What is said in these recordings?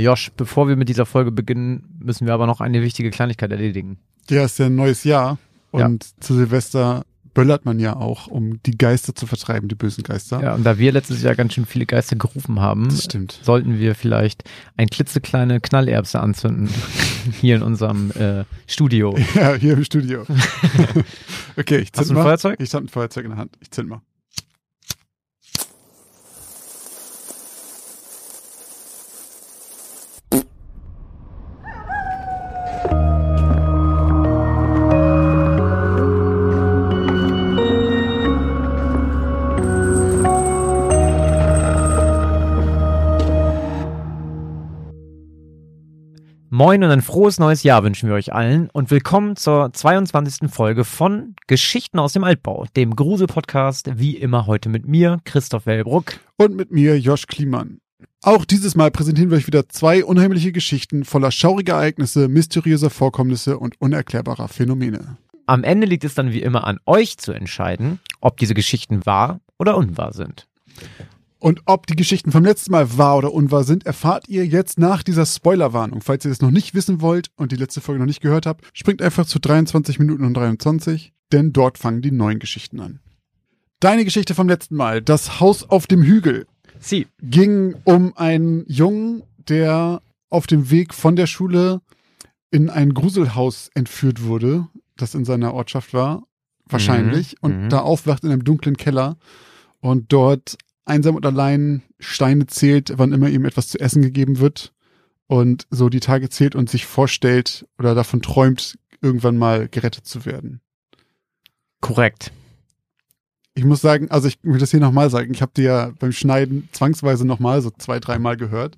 Josh, bevor wir mit dieser Folge beginnen, müssen wir aber noch eine wichtige Kleinigkeit erledigen. Ja, ist ja ein neues Jahr. Und ja. zu Silvester böllert man ja auch, um die Geister zu vertreiben, die bösen Geister. Ja, und da wir letztes Jahr ganz schön viele Geister gerufen haben, sollten wir vielleicht ein klitzekleine Knallerbse anzünden hier in unserem äh, Studio. Ja, hier im Studio. okay, ich zünd Hast du ein mal. Feuerzeug? Ich habe ein Feuerzeug in der Hand. Ich zünd mal. Moin und ein frohes neues Jahr wünschen wir euch allen und willkommen zur 22. Folge von Geschichten aus dem Altbau, dem Grusel-Podcast, wie immer heute mit mir, Christoph Wellbruck. Und mit mir, Josh Kliemann. Auch dieses Mal präsentieren wir euch wieder zwei unheimliche Geschichten voller schauriger Ereignisse, mysteriöser Vorkommnisse und unerklärbarer Phänomene. Am Ende liegt es dann wie immer an euch zu entscheiden, ob diese Geschichten wahr oder unwahr sind. Und ob die Geschichten vom letzten Mal wahr oder unwahr sind, erfahrt ihr jetzt nach dieser Spoilerwarnung. Falls ihr das noch nicht wissen wollt und die letzte Folge noch nicht gehört habt, springt einfach zu 23 Minuten und 23, denn dort fangen die neuen Geschichten an. Deine Geschichte vom letzten Mal, das Haus auf dem Hügel, Sie. ging um einen Jungen, der auf dem Weg von der Schule in ein Gruselhaus entführt wurde, das in seiner Ortschaft war, wahrscheinlich, mhm. und mhm. da aufwacht in einem dunklen Keller und dort einsam und allein Steine zählt, wann immer ihm etwas zu essen gegeben wird und so die Tage zählt und sich vorstellt oder davon träumt, irgendwann mal gerettet zu werden. Korrekt. Ich muss sagen, also ich will das hier nochmal sagen, ich habe dir ja beim Schneiden zwangsweise nochmal so zwei, dreimal gehört.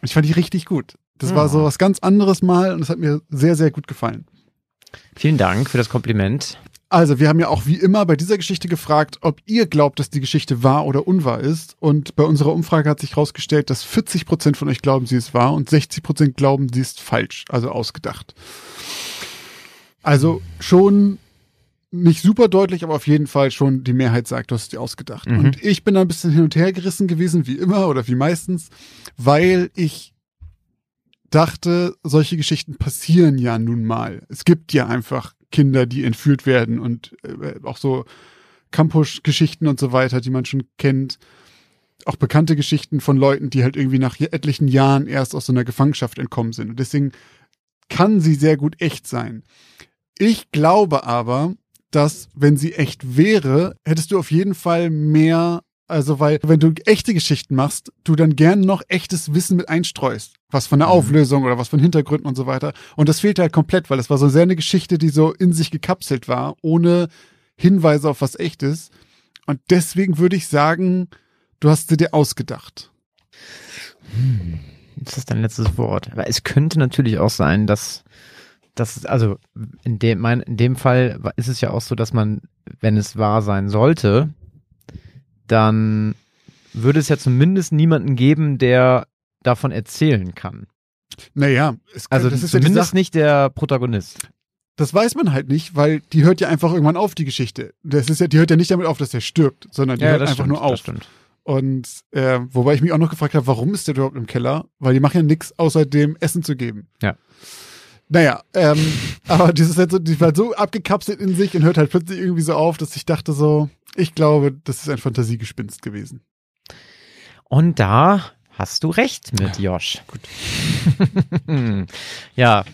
Und ich fand die richtig gut. Das ja. war so was ganz anderes mal und es hat mir sehr, sehr gut gefallen. Vielen Dank für das Kompliment. Also, wir haben ja auch wie immer bei dieser Geschichte gefragt, ob ihr glaubt, dass die Geschichte wahr oder unwahr ist. Und bei unserer Umfrage hat sich herausgestellt, dass 40 Prozent von euch glauben, sie ist wahr und 60 Prozent glauben, sie ist falsch, also ausgedacht. Also schon nicht super deutlich, aber auf jeden Fall schon die Mehrheit sagt, du hast die ausgedacht. Mhm. Und ich bin da ein bisschen hin und her gerissen gewesen, wie immer oder wie meistens, weil ich dachte, solche Geschichten passieren ja nun mal. Es gibt ja einfach Kinder, die entführt werden und äh, auch so Campus-Geschichten und so weiter, die man schon kennt. Auch bekannte Geschichten von Leuten, die halt irgendwie nach etlichen Jahren erst aus so einer Gefangenschaft entkommen sind. Und deswegen kann sie sehr gut echt sein. Ich glaube aber, dass wenn sie echt wäre, hättest du auf jeden Fall mehr also, weil, wenn du echte Geschichten machst, du dann gern noch echtes Wissen mit einstreust. Was von der mhm. Auflösung oder was von Hintergründen und so weiter. Und das fehlt halt komplett, weil es war so sehr eine Geschichte, die so in sich gekapselt war, ohne Hinweise auf was echtes. Und deswegen würde ich sagen, du hast sie dir ausgedacht. Hm. Das ist dein letztes Wort. Aber es könnte natürlich auch sein, dass das, also in dem, mein, in dem Fall ist es ja auch so, dass man, wenn es wahr sein sollte, dann würde es ja zumindest niemanden geben, der davon erzählen kann. Naja, es kann, also das ist zumindest ja nicht der Protagonist. Das weiß man halt nicht, weil die hört ja einfach irgendwann auf, die Geschichte. Das ist ja, die hört ja nicht damit auf, dass er stirbt, sondern die ja, hört einfach stimmt, nur auf. Das stimmt. Und äh, wobei ich mich auch noch gefragt habe, warum ist der überhaupt im Keller? Weil die machen ja nichts, außer dem Essen zu geben. Ja. Naja, ähm, aber dieses halt so, die war so abgekapselt in sich und hört halt plötzlich irgendwie so auf, dass ich dachte so, ich glaube, das ist ein Fantasiegespinst gewesen. Und da hast du recht mit Josh. Gut. ja,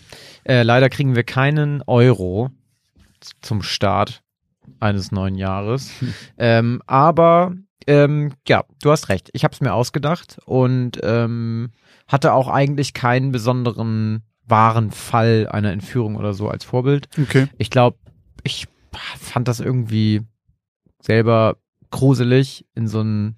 äh, leider kriegen wir keinen Euro zum Start eines neuen Jahres. Hm. Ähm, aber ähm, ja, du hast recht. Ich habe es mir ausgedacht und ähm, hatte auch eigentlich keinen besonderen wahren Fall einer Entführung oder so als Vorbild. Okay. Ich glaube, ich fand das irgendwie selber gruselig in so einem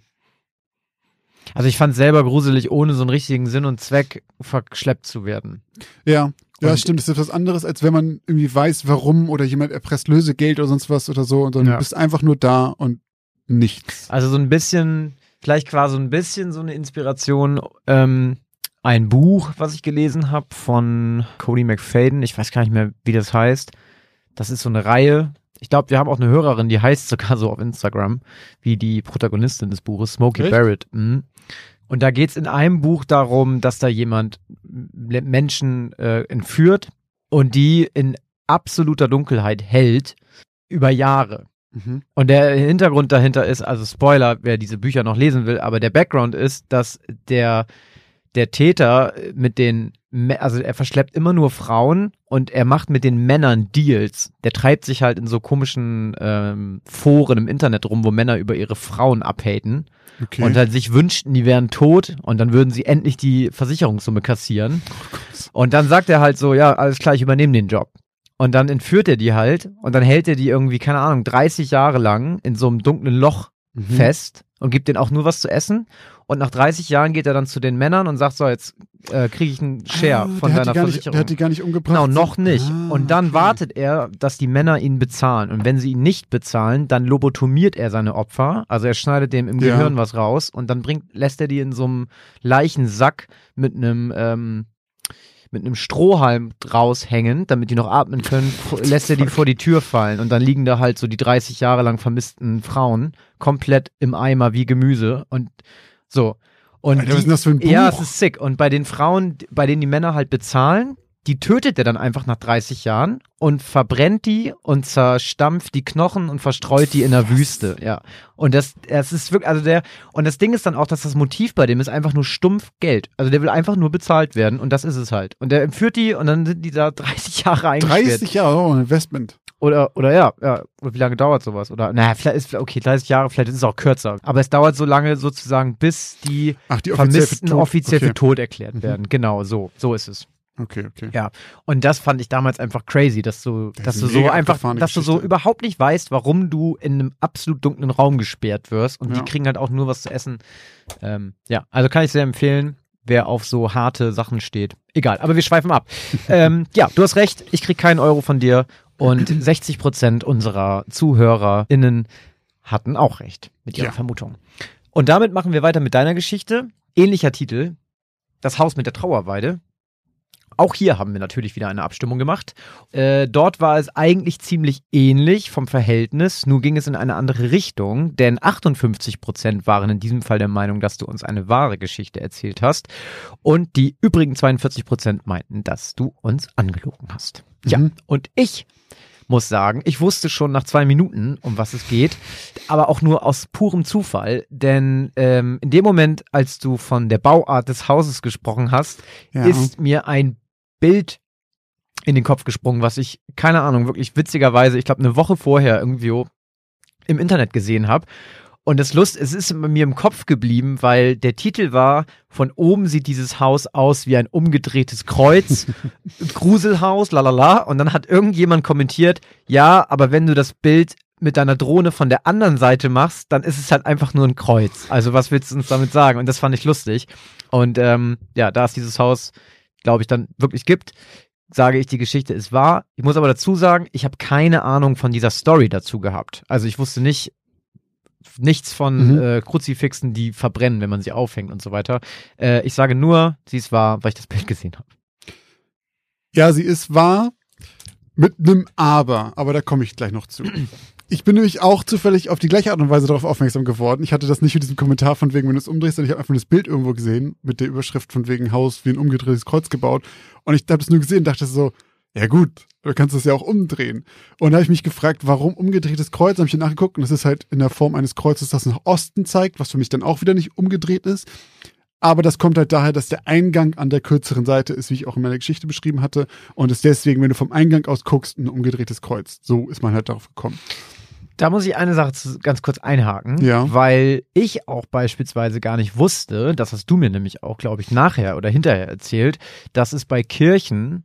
also ich fand es selber gruselig, ohne so einen richtigen Sinn und Zweck verschleppt zu werden. Ja, ja, und stimmt. Das ist was anderes, als wenn man irgendwie weiß, warum oder jemand erpresst Lösegeld oder sonst was oder so und dann ja. bist einfach nur da und nichts. Also so ein bisschen, vielleicht quasi so ein bisschen so eine Inspiration, ähm, ein Buch, was ich gelesen habe von Cody McFadden. Ich weiß gar nicht mehr, wie das heißt. Das ist so eine Reihe, ich glaube, wir haben auch eine Hörerin, die heißt sogar so auf Instagram, wie die Protagonistin des Buches, Smokey Echt? Barrett. Mhm. Und da geht's in einem Buch darum, dass da jemand Menschen äh, entführt und die in absoluter Dunkelheit hält über Jahre. Mhm. Und der Hintergrund dahinter ist, also Spoiler, wer diese Bücher noch lesen will, aber der Background ist, dass der, der Täter mit den, also er verschleppt immer nur Frauen und er macht mit den Männern Deals. Der treibt sich halt in so komischen ähm, Foren im Internet rum, wo Männer über ihre Frauen abhaten. Okay. Und halt sich wünschten, die wären tot und dann würden sie endlich die Versicherungssumme kassieren. Oh und dann sagt er halt so, ja, alles klar, ich übernehme den Job. Und dann entführt er die halt und dann hält er die irgendwie, keine Ahnung, 30 Jahre lang in so einem dunklen Loch mhm. fest und gibt denen auch nur was zu essen. Und nach 30 Jahren geht er dann zu den Männern und sagt so, jetzt äh, kriege ich einen Share ah, von deiner Versicherung. Nicht, der hat die gar nicht umgebracht. Genau, noch nicht. Ah, und dann okay. wartet er, dass die Männer ihn bezahlen. Und wenn sie ihn nicht bezahlen, dann lobotomiert er seine Opfer. Also er schneidet dem im ja. Gehirn was raus und dann bringt, lässt er die in so einem Leichensack mit einem ähm, mit einem Strohhalm raushängen, damit die noch atmen können, lässt er die vor die Tür fallen und dann liegen da halt so die 30 Jahre lang vermissten Frauen komplett im Eimer wie Gemüse und so. Und Alter, was ist das für ein Buch? Ja, es ist sick. Und bei den Frauen, bei denen die Männer halt bezahlen, die tötet er dann einfach nach 30 Jahren und verbrennt die und zerstampft die Knochen und verstreut die in der Wüste. Ja. Und das, das ist wirklich, also der, und das Ding ist dann auch, dass das Motiv bei dem ist einfach nur stumpf Geld. Also der will einfach nur bezahlt werden und das ist es halt. Und der entführt die und dann sind die da 30 Jahre eingesperrt. 30 Jahre, oh, ein Investment. Oder, oder ja, ja. Oder wie lange dauert sowas? Oder, naja, vielleicht ist, okay, 30 Jahre, vielleicht ist es auch kürzer. Aber es dauert so lange sozusagen, bis die, Ach, die Vermissten offiziell für tot erklärt mhm. werden. Genau, so, so ist es. Okay, okay. Ja, und das fand ich damals einfach crazy, dass du, das dass du so einfach, dass du so überhaupt nicht weißt, warum du in einem absolut dunklen Raum gesperrt wirst und ja. die kriegen halt auch nur was zu essen. Ähm, ja, also kann ich sehr empfehlen, wer auf so harte Sachen steht. Egal, aber wir schweifen ab. ähm, ja, du hast recht, ich krieg keinen Euro von dir und 60 Prozent unserer ZuhörerInnen hatten auch recht mit ihrer ja. Vermutung. Und damit machen wir weiter mit deiner Geschichte. Ähnlicher Titel, das Haus mit der Trauerweide. Auch hier haben wir natürlich wieder eine Abstimmung gemacht. Äh, dort war es eigentlich ziemlich ähnlich vom Verhältnis, nur ging es in eine andere Richtung, denn 58 Prozent waren in diesem Fall der Meinung, dass du uns eine wahre Geschichte erzählt hast und die übrigen 42 Prozent meinten, dass du uns angelogen hast. Mhm. Ja, und ich muss sagen, ich wusste schon nach zwei Minuten, um was es geht, aber auch nur aus purem Zufall, denn ähm, in dem Moment, als du von der Bauart des Hauses gesprochen hast, ja. ist mir ein Bild in den Kopf gesprungen, was ich, keine Ahnung, wirklich witzigerweise, ich glaube, eine Woche vorher irgendwie im Internet gesehen habe. Und das Lust, es ist mir im Kopf geblieben, weil der Titel war, von oben sieht dieses Haus aus wie ein umgedrehtes Kreuz, Gruselhaus, lalala. Und dann hat irgendjemand kommentiert, ja, aber wenn du das Bild mit deiner Drohne von der anderen Seite machst, dann ist es halt einfach nur ein Kreuz. Also was willst du uns damit sagen? Und das fand ich lustig. Und ähm, ja, da ist dieses Haus glaube ich, dann wirklich gibt, sage ich, die Geschichte ist wahr. Ich muss aber dazu sagen, ich habe keine Ahnung von dieser Story dazu gehabt. Also ich wusste nicht nichts von mhm. äh, Kruzifixen, die verbrennen, wenn man sie aufhängt und so weiter. Äh, ich sage nur, sie ist wahr, weil ich das Bild gesehen habe. Ja, sie ist wahr mit einem Aber, aber da komme ich gleich noch zu. Ich bin nämlich auch zufällig auf die gleiche Art und Weise darauf aufmerksam geworden. Ich hatte das nicht mit diesem Kommentar von wegen, wenn du es umdrehst, sondern ich habe einfach das Bild irgendwo gesehen mit der Überschrift von wegen Haus wie ein umgedrehtes Kreuz gebaut. Und ich habe es nur gesehen und dachte so, ja gut, du kannst das ja auch umdrehen. Und da habe ich mich gefragt, warum umgedrehtes Kreuz? Habe ich nachgeguckt und das ist halt in der Form eines Kreuzes, das nach Osten zeigt, was für mich dann auch wieder nicht umgedreht ist. Aber das kommt halt daher, dass der Eingang an der kürzeren Seite ist, wie ich auch in meiner Geschichte beschrieben hatte. Und ist deswegen, wenn du vom Eingang aus guckst, ein umgedrehtes Kreuz. So ist man halt darauf gekommen. Da muss ich eine Sache ganz kurz einhaken, ja. weil ich auch beispielsweise gar nicht wusste, das hast du mir nämlich auch, glaube ich, nachher oder hinterher erzählt, dass es bei Kirchen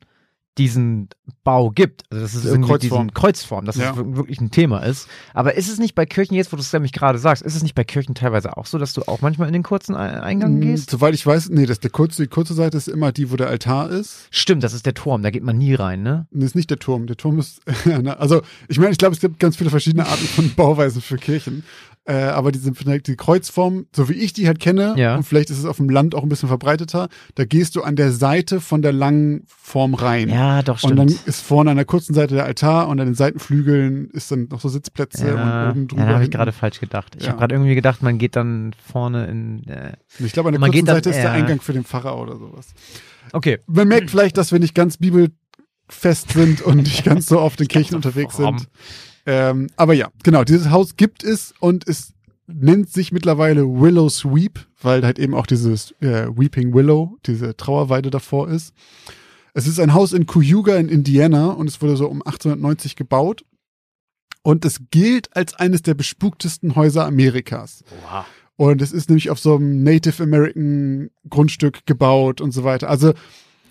diesen Bau gibt. Also das ist Diese irgendwie Kreuzform. diesen Kreuzform, dass ja. das wirklich ein Thema ist. Aber ist es nicht bei Kirchen jetzt, wo du es nämlich gerade sagst, ist es nicht bei Kirchen teilweise auch so, dass du auch manchmal in den kurzen Eingang hm, gehst? Soweit ich weiß, nee, das der kurze, die kurze Seite ist immer die, wo der Altar ist. Stimmt, das ist der Turm, da geht man nie rein, ne? Nee, ist nicht der Turm. Der Turm ist, also ich meine, ich glaube, es gibt ganz viele verschiedene Arten von Bauweisen für Kirchen. Äh, aber diese die Kreuzform, so wie ich die halt kenne, Ja. und vielleicht ist es auf dem Land auch ein bisschen verbreiteter, da gehst du an der Seite von der langen Form rein. Ja, doch, Und stimmt. dann ist vorne an der kurzen Seite der Altar und an den Seitenflügeln ist dann noch so Sitzplätze ja, und oben drüber. ja, da habe ich gerade falsch gedacht. Ich Ja. habe gerade irgendwie gedacht, man geht dann vorne in. Äh, Und Ich glaube, an der kurzen dann Seite ist der Eingang für den Pfarrer oder sowas. okay. Man merkt vielleicht, dass wir nicht ganz bibelfest sind und nicht ganz so auf den Kirchen unterwegs sind. Ähm, aber ja, genau, dieses Haus gibt es und es nennt sich mittlerweile Willow Sweep, weil halt eben auch dieses äh, Weeping Willow, diese Trauerweide davor ist. Es ist ein Haus in Cayuga in Indiana und es wurde so um 1890 gebaut. Und es gilt als eines der bespuktesten Häuser Amerikas. Wow. Und es ist nämlich auf so einem Native American Grundstück gebaut und so weiter. Also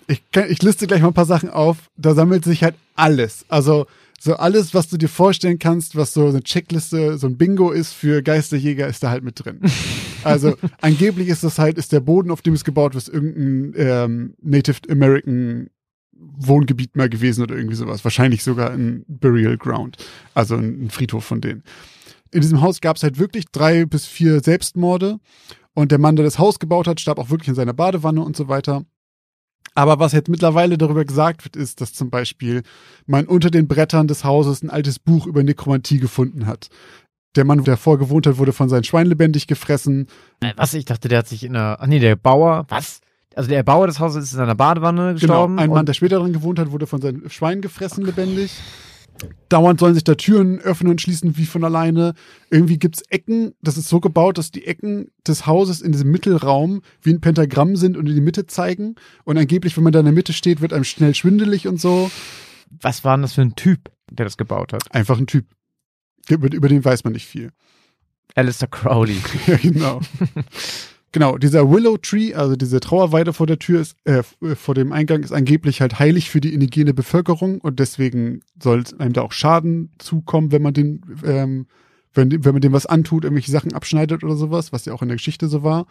ich, kann, ich liste gleich mal ein paar Sachen auf. Da sammelt sich halt alles. Also so alles, was du dir vorstellen kannst, was so eine Checkliste, so ein Bingo ist für Geisterjäger, ist da halt mit drin. Also angeblich ist das halt, ist der Boden, auf dem es gebaut wird, irgendein ähm, Native American Wohngebiet mal gewesen oder irgendwie sowas. Wahrscheinlich sogar ein Burial Ground. Also ein, ein Friedhof von denen. In diesem Haus gab es halt wirklich drei bis vier Selbstmorde. Und der Mann, der das Haus gebaut hat, starb auch wirklich in seiner Badewanne und so weiter. Aber was jetzt mittlerweile darüber gesagt wird, ist, dass zum Beispiel man unter den Brettern des Hauses ein altes Buch über Nekromantie gefunden hat. Der Mann, der davor gewohnt hat, wurde von seinem Schwein lebendig gefressen. Äh, Was? Ich dachte, der hat sich in einer. Ach nee, der Bauer. Was? Also der Bauer des Hauses ist in einer Badewanne gestorben. Genau, ein Mann, der später drin gewohnt hat, wurde von seinem Schwein gefressen lebendig. Dauernd sollen sich da Türen öffnen und schließen wie von alleine. Irgendwie gibt's Ecken, das ist so gebaut, dass die Ecken des Hauses in diesem Mittelraum wie ein Pentagramm sind und in die Mitte zeigen. Und angeblich, wenn man da in der Mitte steht, wird einem schnell schwindelig und so. was war denn das für ein Typ, der das gebaut hat? Einfach ein Typ. Über, über den weiß man nicht viel. Alistair Crowley. Ja, genau. genau, dieser Willow Tree, also diese Trauerweide vor der Tür ist, äh, vor dem Eingang ist angeblich halt heilig für die indigene Bevölkerung und deswegen soll einem da auch Schaden zukommen, wenn man den, ähm, wenn, wenn man dem was antut, irgendwelche Sachen abschneidet oder sowas, was ja auch in der Geschichte so war.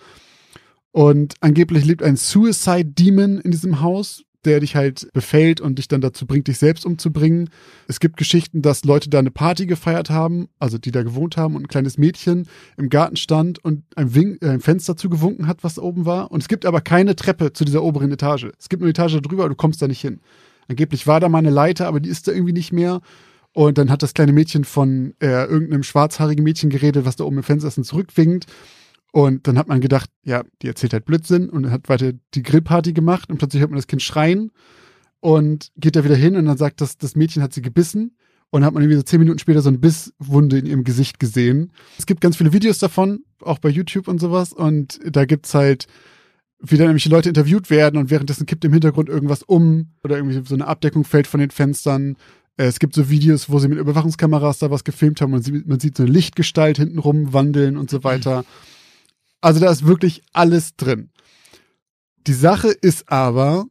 Und angeblich lebt ein Suicide Demon in diesem Haus, der dich halt befällt und dich dann dazu bringt, dich selbst umzubringen. Es gibt Geschichten, dass Leute da eine Party gefeiert haben, also die da gewohnt haben und ein kleines Mädchen im Garten stand und ein, Wink, äh, ein Fenster zugewunken hat, was da oben war. Und es gibt aber keine Treppe zu dieser oberen Etage. Es gibt eine Etage drüber, du kommst da nicht hin. Angeblich war da mal eine Leiter, aber die ist da irgendwie nicht mehr. Und dann hat das kleine Mädchen von äh, irgendeinem schwarzhaarigen Mädchen geredet, was da oben im Fenster ist und zurückwinkt. Und dann hat man gedacht, ja, die erzählt halt Blödsinn und hat weiter die Grillparty gemacht und plötzlich hört man das Kind schreien und geht da wieder hin und dann sagt das, das Mädchen hat sie gebissen und hat man irgendwie so zehn Minuten später so eine Bisswunde in ihrem Gesicht gesehen. Es gibt ganz viele Videos davon, auch bei YouTube und sowas und da gibt's halt, wie dann nämlich Leute interviewt werden und währenddessen kippt im Hintergrund irgendwas um oder irgendwie so eine Abdeckung fällt von den Fenstern. Äh, Es gibt so Videos, wo sie mit Überwachungskameras da was gefilmt haben und man sieht so eine Lichtgestalt hintenrum wandeln und so weiter. Also da ist wirklich alles drin. Die Sache ist aber,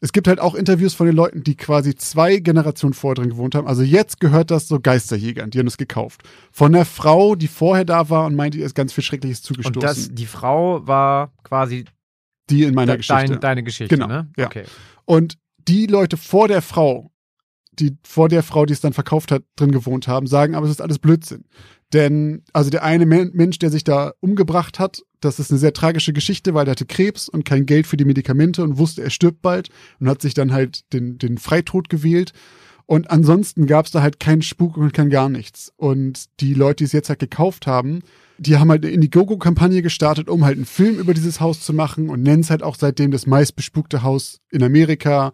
es gibt halt auch Interviews von den Leuten, die quasi zwei Generationen vorher drin gewohnt haben. Also jetzt gehört das so Geisterjägern, die haben das gekauft. Von der Frau, die vorher da war und meinte, ihr ist ganz viel Schreckliches Und zugestoßen. das, die Frau war quasi die in meiner de- Geschichte. dein, deine Geschichte, Genau, ne? ja. Okay. Und die Leute vor der Frau, die vor der Frau, die es dann verkauft hat, drin gewohnt haben, sagen, aber es ist alles Blödsinn. Denn, also der eine Men- Mensch, der sich da umgebracht hat, das ist eine sehr tragische Geschichte, weil er hatte Krebs und kein Geld für die Medikamente und wusste, er stirbt bald und hat sich dann halt den, den Freitod gewählt. Und ansonsten gab es da halt keinen Spuk und kein gar nichts. Und die Leute, die es jetzt halt gekauft haben, die haben halt eine Indiegogo-Kampagne gestartet, um halt einen Film über dieses Haus zu machen und nennen es halt auch seitdem das meistbespukte Haus in Amerika.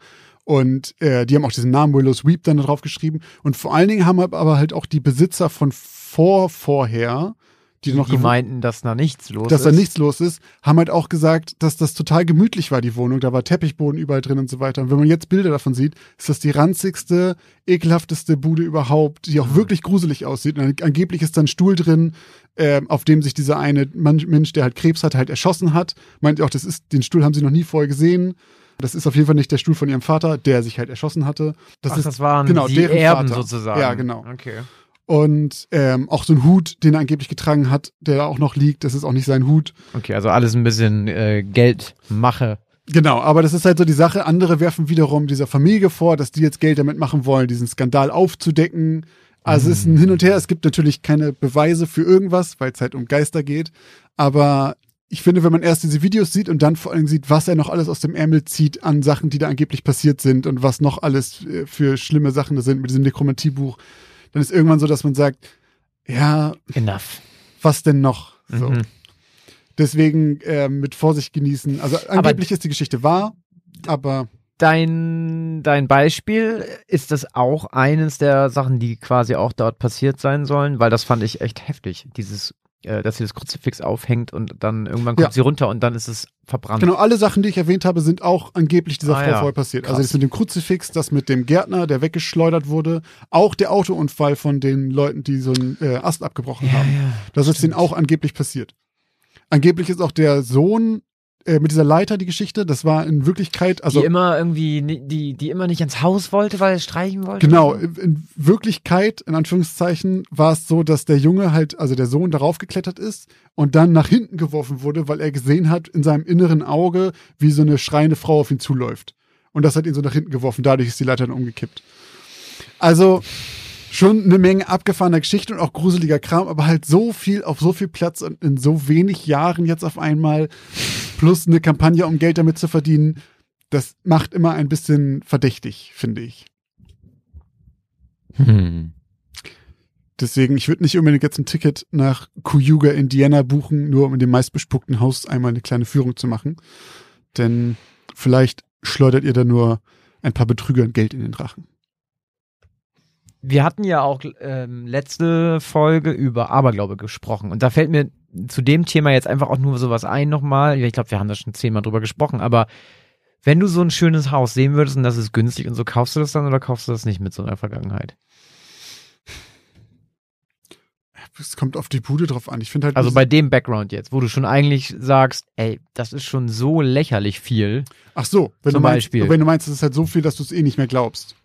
Und äh, die haben auch diesen Namen Willow Sweep dann da drauf geschrieben. Und vor allen Dingen haben aber halt auch die Besitzer von vor vorher, die, noch Die meinten, dass da nichts los dass ist. da nichts los ist, haben halt auch gesagt, dass das total gemütlich war, die Wohnung. Da war Teppichboden überall drin und so weiter. Und wenn man jetzt Bilder davon sieht, ist das die ranzigste, ekelhafteste Bude überhaupt, die auch wirklich gruselig aussieht. Und angeblich ist da ein Stuhl drin, ähm, auf dem sich dieser eine Mensch, der halt Krebs hat, halt erschossen hat. Meint auch, das ist, den Stuhl haben sie noch nie vorher gesehen. Das ist auf jeden Fall nicht der Stuhl von ihrem Vater, der sich halt erschossen hatte. Das Ach, ist das waren genau, die deren Erben Vater. sozusagen. Ja, genau. Okay. Und ähm, auch so ein Hut, den er angeblich getragen hat, der da auch noch liegt, das ist auch nicht sein Hut. Okay, also alles ein bisschen äh, Geldmache. Genau, aber das ist halt so die Sache. Andere werfen wiederum dieser Familie vor, dass die jetzt Geld damit machen wollen, diesen Skandal aufzudecken. Also es ist ein Hin und Her. Es gibt natürlich keine Beweise für irgendwas, weil es halt um Geister geht. Aber ich finde, wenn man erst diese Videos sieht und dann vor allem sieht, was er noch alles aus dem Ärmel zieht an Sachen, die da angeblich passiert sind und was noch alles äh, für schlimme Sachen da sind mit diesem Nekromantie-Buch, dann ist irgendwann so, dass man sagt, ja, Enough. was denn noch? So. Mhm. Deswegen äh, mit Vorsicht genießen. Also angeblich ist die Geschichte wahr, aber Dein, dein Beispiel, ist das auch eines der Sachen, die quasi auch dort passiert sein sollen? Weil das fand ich echt heftig. Dieses, äh, dass sie das Kruzifix aufhängt und dann irgendwann kommt Ja. sie runter und dann ist es verbrannt. genau, alle Sachen, die ich erwähnt habe, sind auch angeblich dieser Ah, Frau ja. vorher passiert. Krass. Also das mit dem Kruzifix, das mit dem Gärtner, der weggeschleudert wurde, auch der Autounfall von den Leuten, die so einen äh, Ast abgebrochen haben. ja. Das ist denen auch angeblich passiert. Angeblich ist auch der Sohn mit dieser Leiter die Geschichte. Das war in Wirklichkeit, also die immer irgendwie, die, die immer nicht ins Haus wollte, weil er streichen wollte. genau, in, in Wirklichkeit, in Anführungszeichen, war es so, dass der Junge halt, also der Sohn darauf geklettert ist und dann nach hinten geworfen wurde, weil er gesehen hat in seinem inneren Auge, wie so eine schreiende Frau auf ihn zuläuft. Und das hat ihn so nach hinten geworfen. Dadurch ist die Leiter dann umgekippt. Also schon eine Menge abgefahrener Geschichte und auch gruseliger Kram, aber halt so viel auf so viel Platz und in so wenig Jahren jetzt auf einmal plus eine Kampagne, um Geld damit zu verdienen. Das macht immer ein bisschen verdächtig, finde ich. Hm. Deswegen, ich würde nicht unbedingt jetzt ein Ticket nach Cayuga, Indiana buchen, nur um in dem meistbespuckten Haus einmal eine kleine Führung zu machen. Denn vielleicht schleudert ihr da nur ein paar Betrügern Geld in den Drachen. Wir hatten ja auch ähm, letzte Folge über Aberglaube gesprochen und da fällt mir zu dem Thema jetzt einfach auch nur sowas ein nochmal. Ich glaube, wir haben da schon zehnmal drüber gesprochen, aber wenn du so ein schönes Haus sehen würdest und das ist günstig und so, kaufst du das dann oder kaufst du das nicht mit so einer Vergangenheit? Es kommt auf die Bude drauf an. Ich finde halt. Also bei dem Background jetzt, wo du schon eigentlich sagst, ey, das ist schon so lächerlich viel. Ach so, wenn, Zum du meinst, Beispiel. wenn du meinst, es ist halt so viel, dass du es eh nicht mehr glaubst.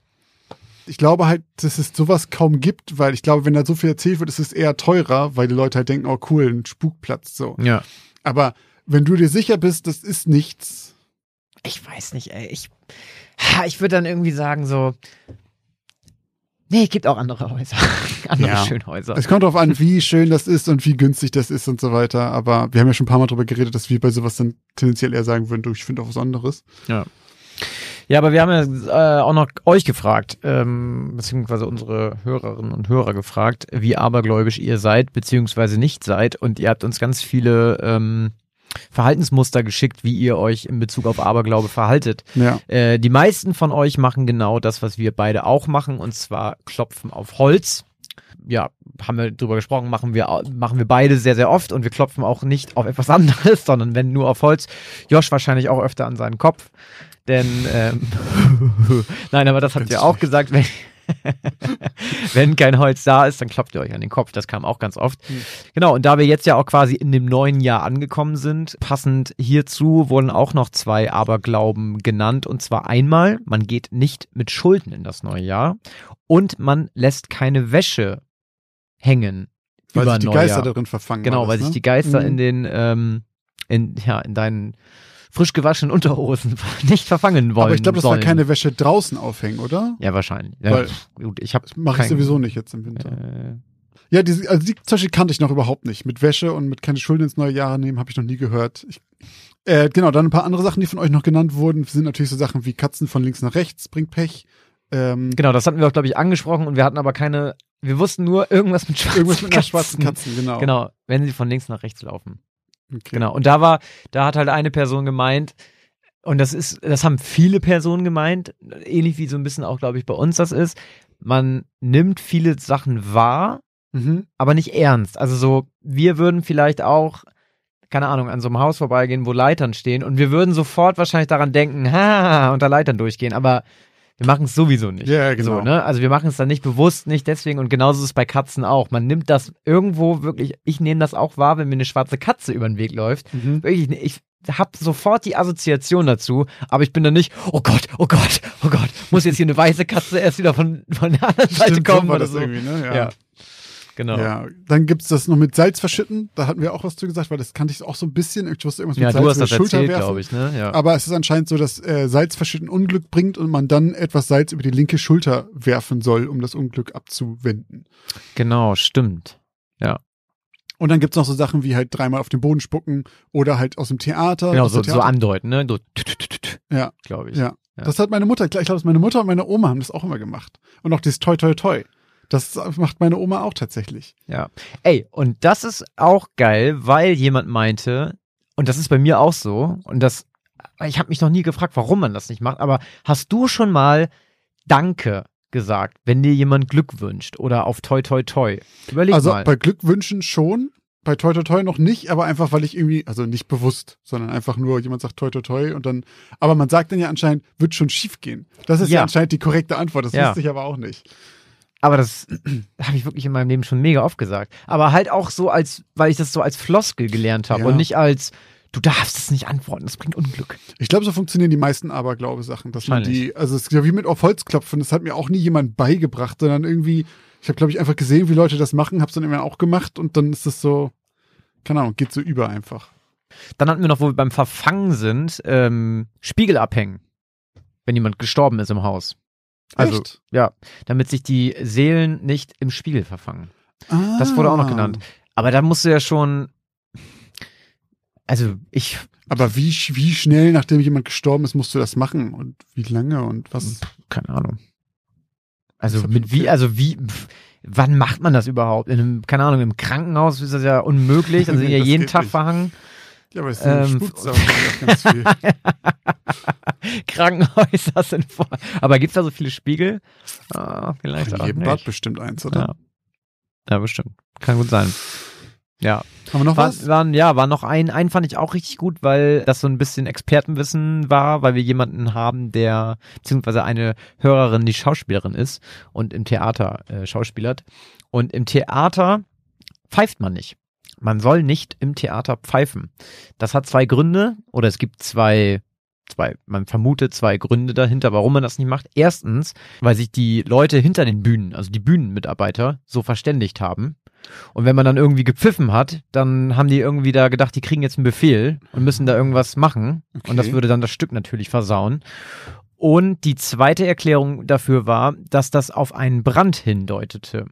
Ich glaube halt, dass es sowas kaum gibt, weil ich glaube, wenn da so viel erzählt wird, ist es eher teurer, weil die Leute halt denken, oh cool, ein Spukplatz so. Ja. Aber wenn du dir sicher bist, das ist nichts, Ich weiß nicht, ey. Ich, ich würde dann irgendwie sagen so, nee, es gibt auch andere Häuser. andere Ja. Schönhäuser. Es kommt darauf an, wie schön das ist und wie günstig das ist und so weiter. Aber wir haben ja schon ein paar Mal drüber geredet, dass wir bei sowas dann tendenziell eher sagen würden, du, ich finde auch was anderes. Ja, aber wir haben ja äh, auch noch euch gefragt, ähm, beziehungsweise unsere Hörerinnen und Hörer gefragt, wie abergläubisch ihr seid, beziehungsweise nicht seid. Und ihr habt uns ganz viele ähm, Verhaltensmuster geschickt, wie ihr euch in Bezug auf Aberglaube verhaltet. Ja. Äh, die meisten von euch machen genau das, was wir beide auch machen, und zwar klopfen auf Holz. Ja, haben wir drüber gesprochen, machen wir, machen wir beide sehr, sehr oft und wir klopfen auch nicht auf etwas anderes, sondern wenn nur auf Holz. Josh wahrscheinlich auch öfter an seinen Kopf. Denn, ähm, nein, aber das habt ihr auch gesagt, wenn, wenn kein Holz da ist, dann klopft ihr euch an den Kopf. Das kam auch ganz oft. Genau, und da wir jetzt ja auch quasi in dem neuen Jahr angekommen sind, passend hierzu wurden auch noch zwei Aberglauben genannt. Und zwar einmal, man geht nicht mit Schulden in das neue Jahr und man lässt keine Wäsche hängen. Weil über sich die Neujahr. Geister darin verfangen. Genau, weil das, sich ne? die Geister Mhm. in den, ähm, in, ja, in deinen frisch gewaschenen Unterhosen nicht verfangen wollen. Aber ich glaube, das sollen. war keine Wäsche draußen aufhängen, oder? Ja, wahrscheinlich. Ja, Weil- gut, ich habe Mache ich sowieso nicht jetzt im Winter. Äh, Ja, diese, also die Beispiel kannte ich noch überhaupt nicht. Mit Wäsche und mit keine Schulden ins neue Jahr nehmen, habe ich noch nie gehört. Ich, äh, genau, dann ein paar andere Sachen, die von euch noch genannt wurden, sind natürlich so Sachen wie Katzen von links nach rechts, bringt Pech. Ähm, genau, das hatten wir auch, glaube ich, angesprochen und wir hatten aber keine, wir wussten nur irgendwas mit schwarzen irgendwas mit einer Katzen. schwarzen Katzen, genau. Genau, wenn sie von links nach rechts laufen. Okay. Genau. Und da war, da hat halt eine Person gemeint, und das ist, das haben viele Personen gemeint, ähnlich wie so ein bisschen auch, glaube ich, bei uns das ist. Man nimmt viele Sachen wahr, Mhm. aber nicht ernst. Also so, wir würden vielleicht auch, keine Ahnung, an so einem Haus vorbeigehen, wo Leitern stehen und wir würden sofort wahrscheinlich daran denken, ha, unter Leitern durchgehen, aber wir machen es sowieso nicht. Ja, genau. So, ne? Also wir machen es dann nicht bewusst, nicht deswegen und genauso ist es bei Katzen auch. Man nimmt das irgendwo wirklich, ich nehme das auch wahr, wenn mir eine schwarze Katze über den Weg läuft. Mhm. Wirklich, ich habe sofort die Assoziation dazu, aber ich bin dann nicht, oh Gott, oh Gott, oh Gott, muss jetzt hier eine weiße Katze erst wieder von, von der anderen Seite Stimmt, so kommen oder das so. irgendwie, ne? Ja. Ja. Genau. Ja, dann gibt's das noch mit Salz verschütten. Da hatten wir auch was zu gesagt, weil das kannte ich auch so ein bisschen. Ich wusste irgendwas mit Ja, Salz du hast das die Schulter erzählt, werfen. glaube ich, ne? Ja. Aber es ist anscheinend so, dass äh, Salz verschütten Unglück bringt und man dann etwas Salz über die linke Schulter werfen soll, um das Unglück abzuwenden. Genau, stimmt. Und dann gibt's noch so Sachen wie halt dreimal auf den Boden spucken oder halt aus dem Theater. Genau, so, der so Theater- andeuten, ne? So, Ja, glaube ich. ja. Ja. Das hat meine Mutter, ich glaube, meine Mutter und meine Oma haben das auch immer gemacht. Und auch dieses Toi Toi Toi. Das macht meine Oma auch tatsächlich. Ja. Ey, und das ist auch geil, weil jemand meinte, und das ist bei mir auch so, und das, ich habe mich noch nie gefragt, warum man das nicht macht, aber hast du schon mal Danke gesagt, wenn dir jemand Glück wünscht oder auf Toi Toi Toi? Überleg also mal. bei Glückwünschen schon, bei Toi Toi Toi noch nicht, aber einfach, weil ich irgendwie, also nicht bewusst, sondern einfach nur jemand sagt Toi Toi Toi und dann, aber man sagt dann ja anscheinend, wird schon schief gehen. Das ist ja, Ja. anscheinend die korrekte Antwort, das Ja. wusste ich aber auch nicht. Aber das habe ich wirklich in meinem Leben schon mega oft gesagt. Aber halt auch so als, weil ich das so als Floskel gelernt habe Ja. und nicht als, du darfst es nicht antworten, das bringt Unglück. Ich glaube, so funktionieren die meisten Aberglaube-Sachen, dass man die, also es ist ja wie mit auf Holz klopfen, das hat mir auch nie jemand beigebracht, sondern irgendwie, ich habe glaube ich einfach gesehen, wie Leute das machen, hab's dann immer auch gemacht und dann ist das so, keine Ahnung, geht so über einfach. Dann hatten wir noch, wo wir beim Verfangen sind, ähm, Spiegel abhängen. Wenn jemand gestorben ist im Haus. Also, Echt? ja, damit sich die Seelen nicht im Spiegel verfangen. Ah. Das wurde auch noch genannt. Aber da musst du ja schon, also ich, Aber wie, wie schnell, nachdem jemand gestorben ist, musst du das machen und wie lange und was? keine Ahnung. Also mit wie, also wie, wann macht man das überhaupt? In einem, keine Ahnung, im Krankenhaus ist das ja unmöglich, also ja jeden Tag nicht. verhangen. Ja, aber es ist Ähm, auch ganz viel. Krankenhäuser sind voll. Aber gibt's da so viele Spiegel? Ah, vielleicht In auch jedem nicht. Bad bestimmt eins, oder? Ja. ja, bestimmt. Kann gut sein. Ja. Haben wir noch War, was? waren, ja, war noch ein, einen fand ich auch richtig gut, weil das so ein bisschen Expertenwissen war, weil wir jemanden haben, der, beziehungsweise eine Hörerin, die Schauspielerin ist und im Theater äh, schauspielert. Und im Theater pfeift man nicht. Man soll nicht im Theater pfeifen. Das hat zwei Gründe, oder es gibt zwei, zwei, man vermutet zwei Gründe dahinter, warum man das nicht macht. Erstens, weil sich die Leute hinter den Bühnen, also die Bühnenmitarbeiter, so verständigt haben. Und wenn man dann irgendwie gepfiffen hat, dann haben die irgendwie da gedacht, die kriegen jetzt einen Befehl und müssen da irgendwas machen. Und das Okay. würde dann das Stück natürlich versauen. Und die zweite Erklärung dafür war, dass das auf einen Brand hindeutete.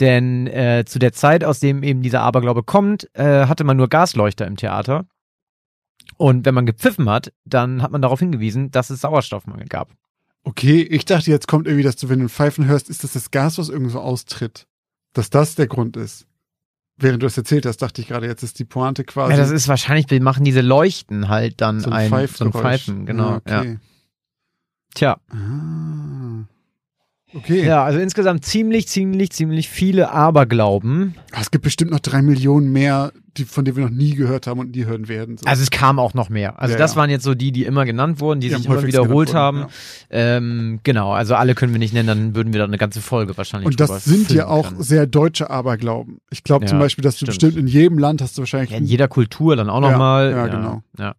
Denn äh, zu der Zeit, aus dem eben dieser Aberglaube kommt, äh, hatte man nur Gasleuchter im Theater. Und wenn man gepfiffen hat, dann hat man darauf hingewiesen, dass es Sauerstoffmangel gab. Okay, ich dachte, jetzt kommt irgendwie, dass du, wenn du Pfeifen hörst, ist das das Gas, was irgendwo austritt. Dass das der Grund ist. Während du das erzählt hast, dachte ich gerade, jetzt ist die Pointe quasi. Ja, das ist wahrscheinlich, wir machen diese Leuchten halt dann so ein, ein, so ein. Pfeifen, genau. Ja. okay. Tja, Ah. Okay. ja, also insgesamt ziemlich, ziemlich, ziemlich viele Aberglauben. Ah, Es gibt bestimmt noch drei Millionen mehr, die, von denen wir noch nie gehört haben und nie hören werden. So. Also es kam auch noch mehr. Also Ja, das ja. waren jetzt so die, die immer genannt wurden, die, Die sich immer wiederholt haben. wurden, Ähm, genau, also alle können wir nicht nennen, dann würden wir da eine ganze Folge wahrscheinlich Und das sind ja auch können. sehr deutsche Aberglauben. Ich glaube Ja, zum Beispiel, dass du stimmt. bestimmt in jedem Land hast du wahrscheinlich Ja, in jeder Kultur dann auch Ja, nochmal. ja, genau. Ja.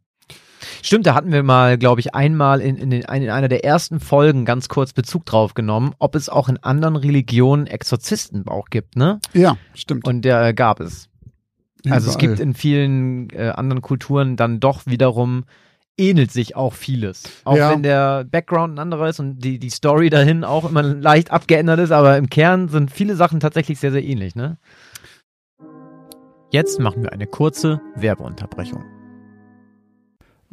Stimmt, da hatten wir mal, glaube ich, einmal in, in, den, in einer der ersten Folgen ganz kurz Bezug drauf genommen, ob es auch in anderen Religionen Exorzisten auch gibt, ne? Ja, stimmt. Und der äh, gab es. Also es Überall. gibt in vielen äh, anderen Kulturen dann doch wiederum ähnelt sich auch vieles. Auch Ja. wenn der Background ein anderer ist und die, die Story dahin auch immer leicht abgeändert ist, aber im Kern sind viele Sachen tatsächlich sehr, sehr ähnlich, ne? Jetzt machen wir eine kurze Werbeunterbrechung.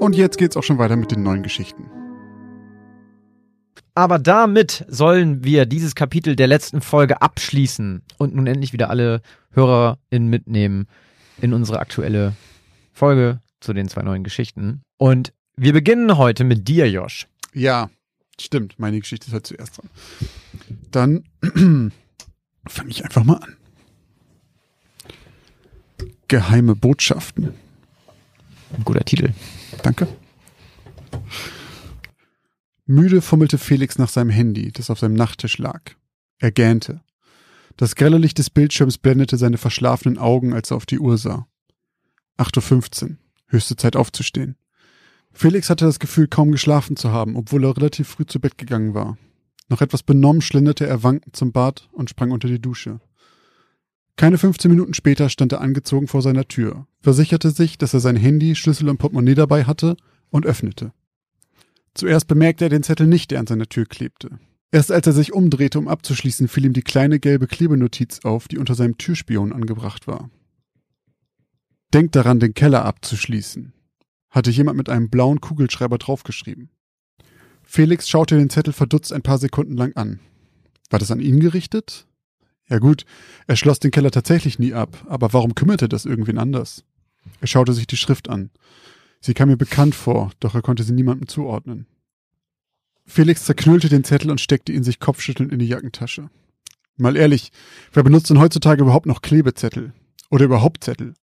Und jetzt geht's auch schon weiter mit den neuen Geschichten. Aber damit sollen wir dieses Kapitel der letzten Folge abschließen und nun endlich wieder alle HörerInnen mitnehmen in unsere aktuelle Folge zu den zwei neuen Geschichten. Und wir beginnen heute mit dir, Josh. Ja, stimmt. Meine Geschichte ist halt zuerst dran. Dann fange ich einfach mal an. Geheime Botschaften. Ein guter Titel. Danke. Müde fummelte Felix nach seinem Handy, das auf seinem Nachttisch lag. Er gähnte. Das grelle Licht des Bildschirms blendete seine verschlafenen Augen, als er auf die Uhr sah. 8.15 Uhr. Höchste Zeit aufzustehen. Felix hatte das Gefühl, kaum geschlafen zu haben, obwohl er relativ früh zu Bett gegangen war. Noch etwas benommen schlenderte er wankend zum Bad und sprang unter die Dusche. Keine 15 Minuten später stand er angezogen vor seiner Tür, versicherte sich, dass er sein Handy, Schlüssel und Portemonnaie dabei hatte und öffnete. Zuerst bemerkte er den Zettel nicht, der an seiner Tür klebte. Erst als er sich umdrehte, um abzuschließen, fiel ihm die kleine gelbe Klebenotiz auf, die unter seinem Türspion angebracht war. Denkt daran, den Keller abzuschließen, hatte jemand mit einem blauen Kugelschreiber draufgeschrieben. Felix schaute den Zettel verdutzt ein paar Sekunden lang an. War das an ihn gerichtet? Ja gut, er schloss den Keller tatsächlich nie ab, aber warum kümmerte das irgendwen anders? Er schaute sich die Schrift an. Sie kam mir bekannt vor, doch er konnte sie niemandem zuordnen. Felix zerknüllte den Zettel und steckte ihn sich kopfschüttelnd in die Jackentasche. Mal ehrlich, wer benutzt denn heutzutage überhaupt noch Klebezettel? Oder überhaupt Zettel?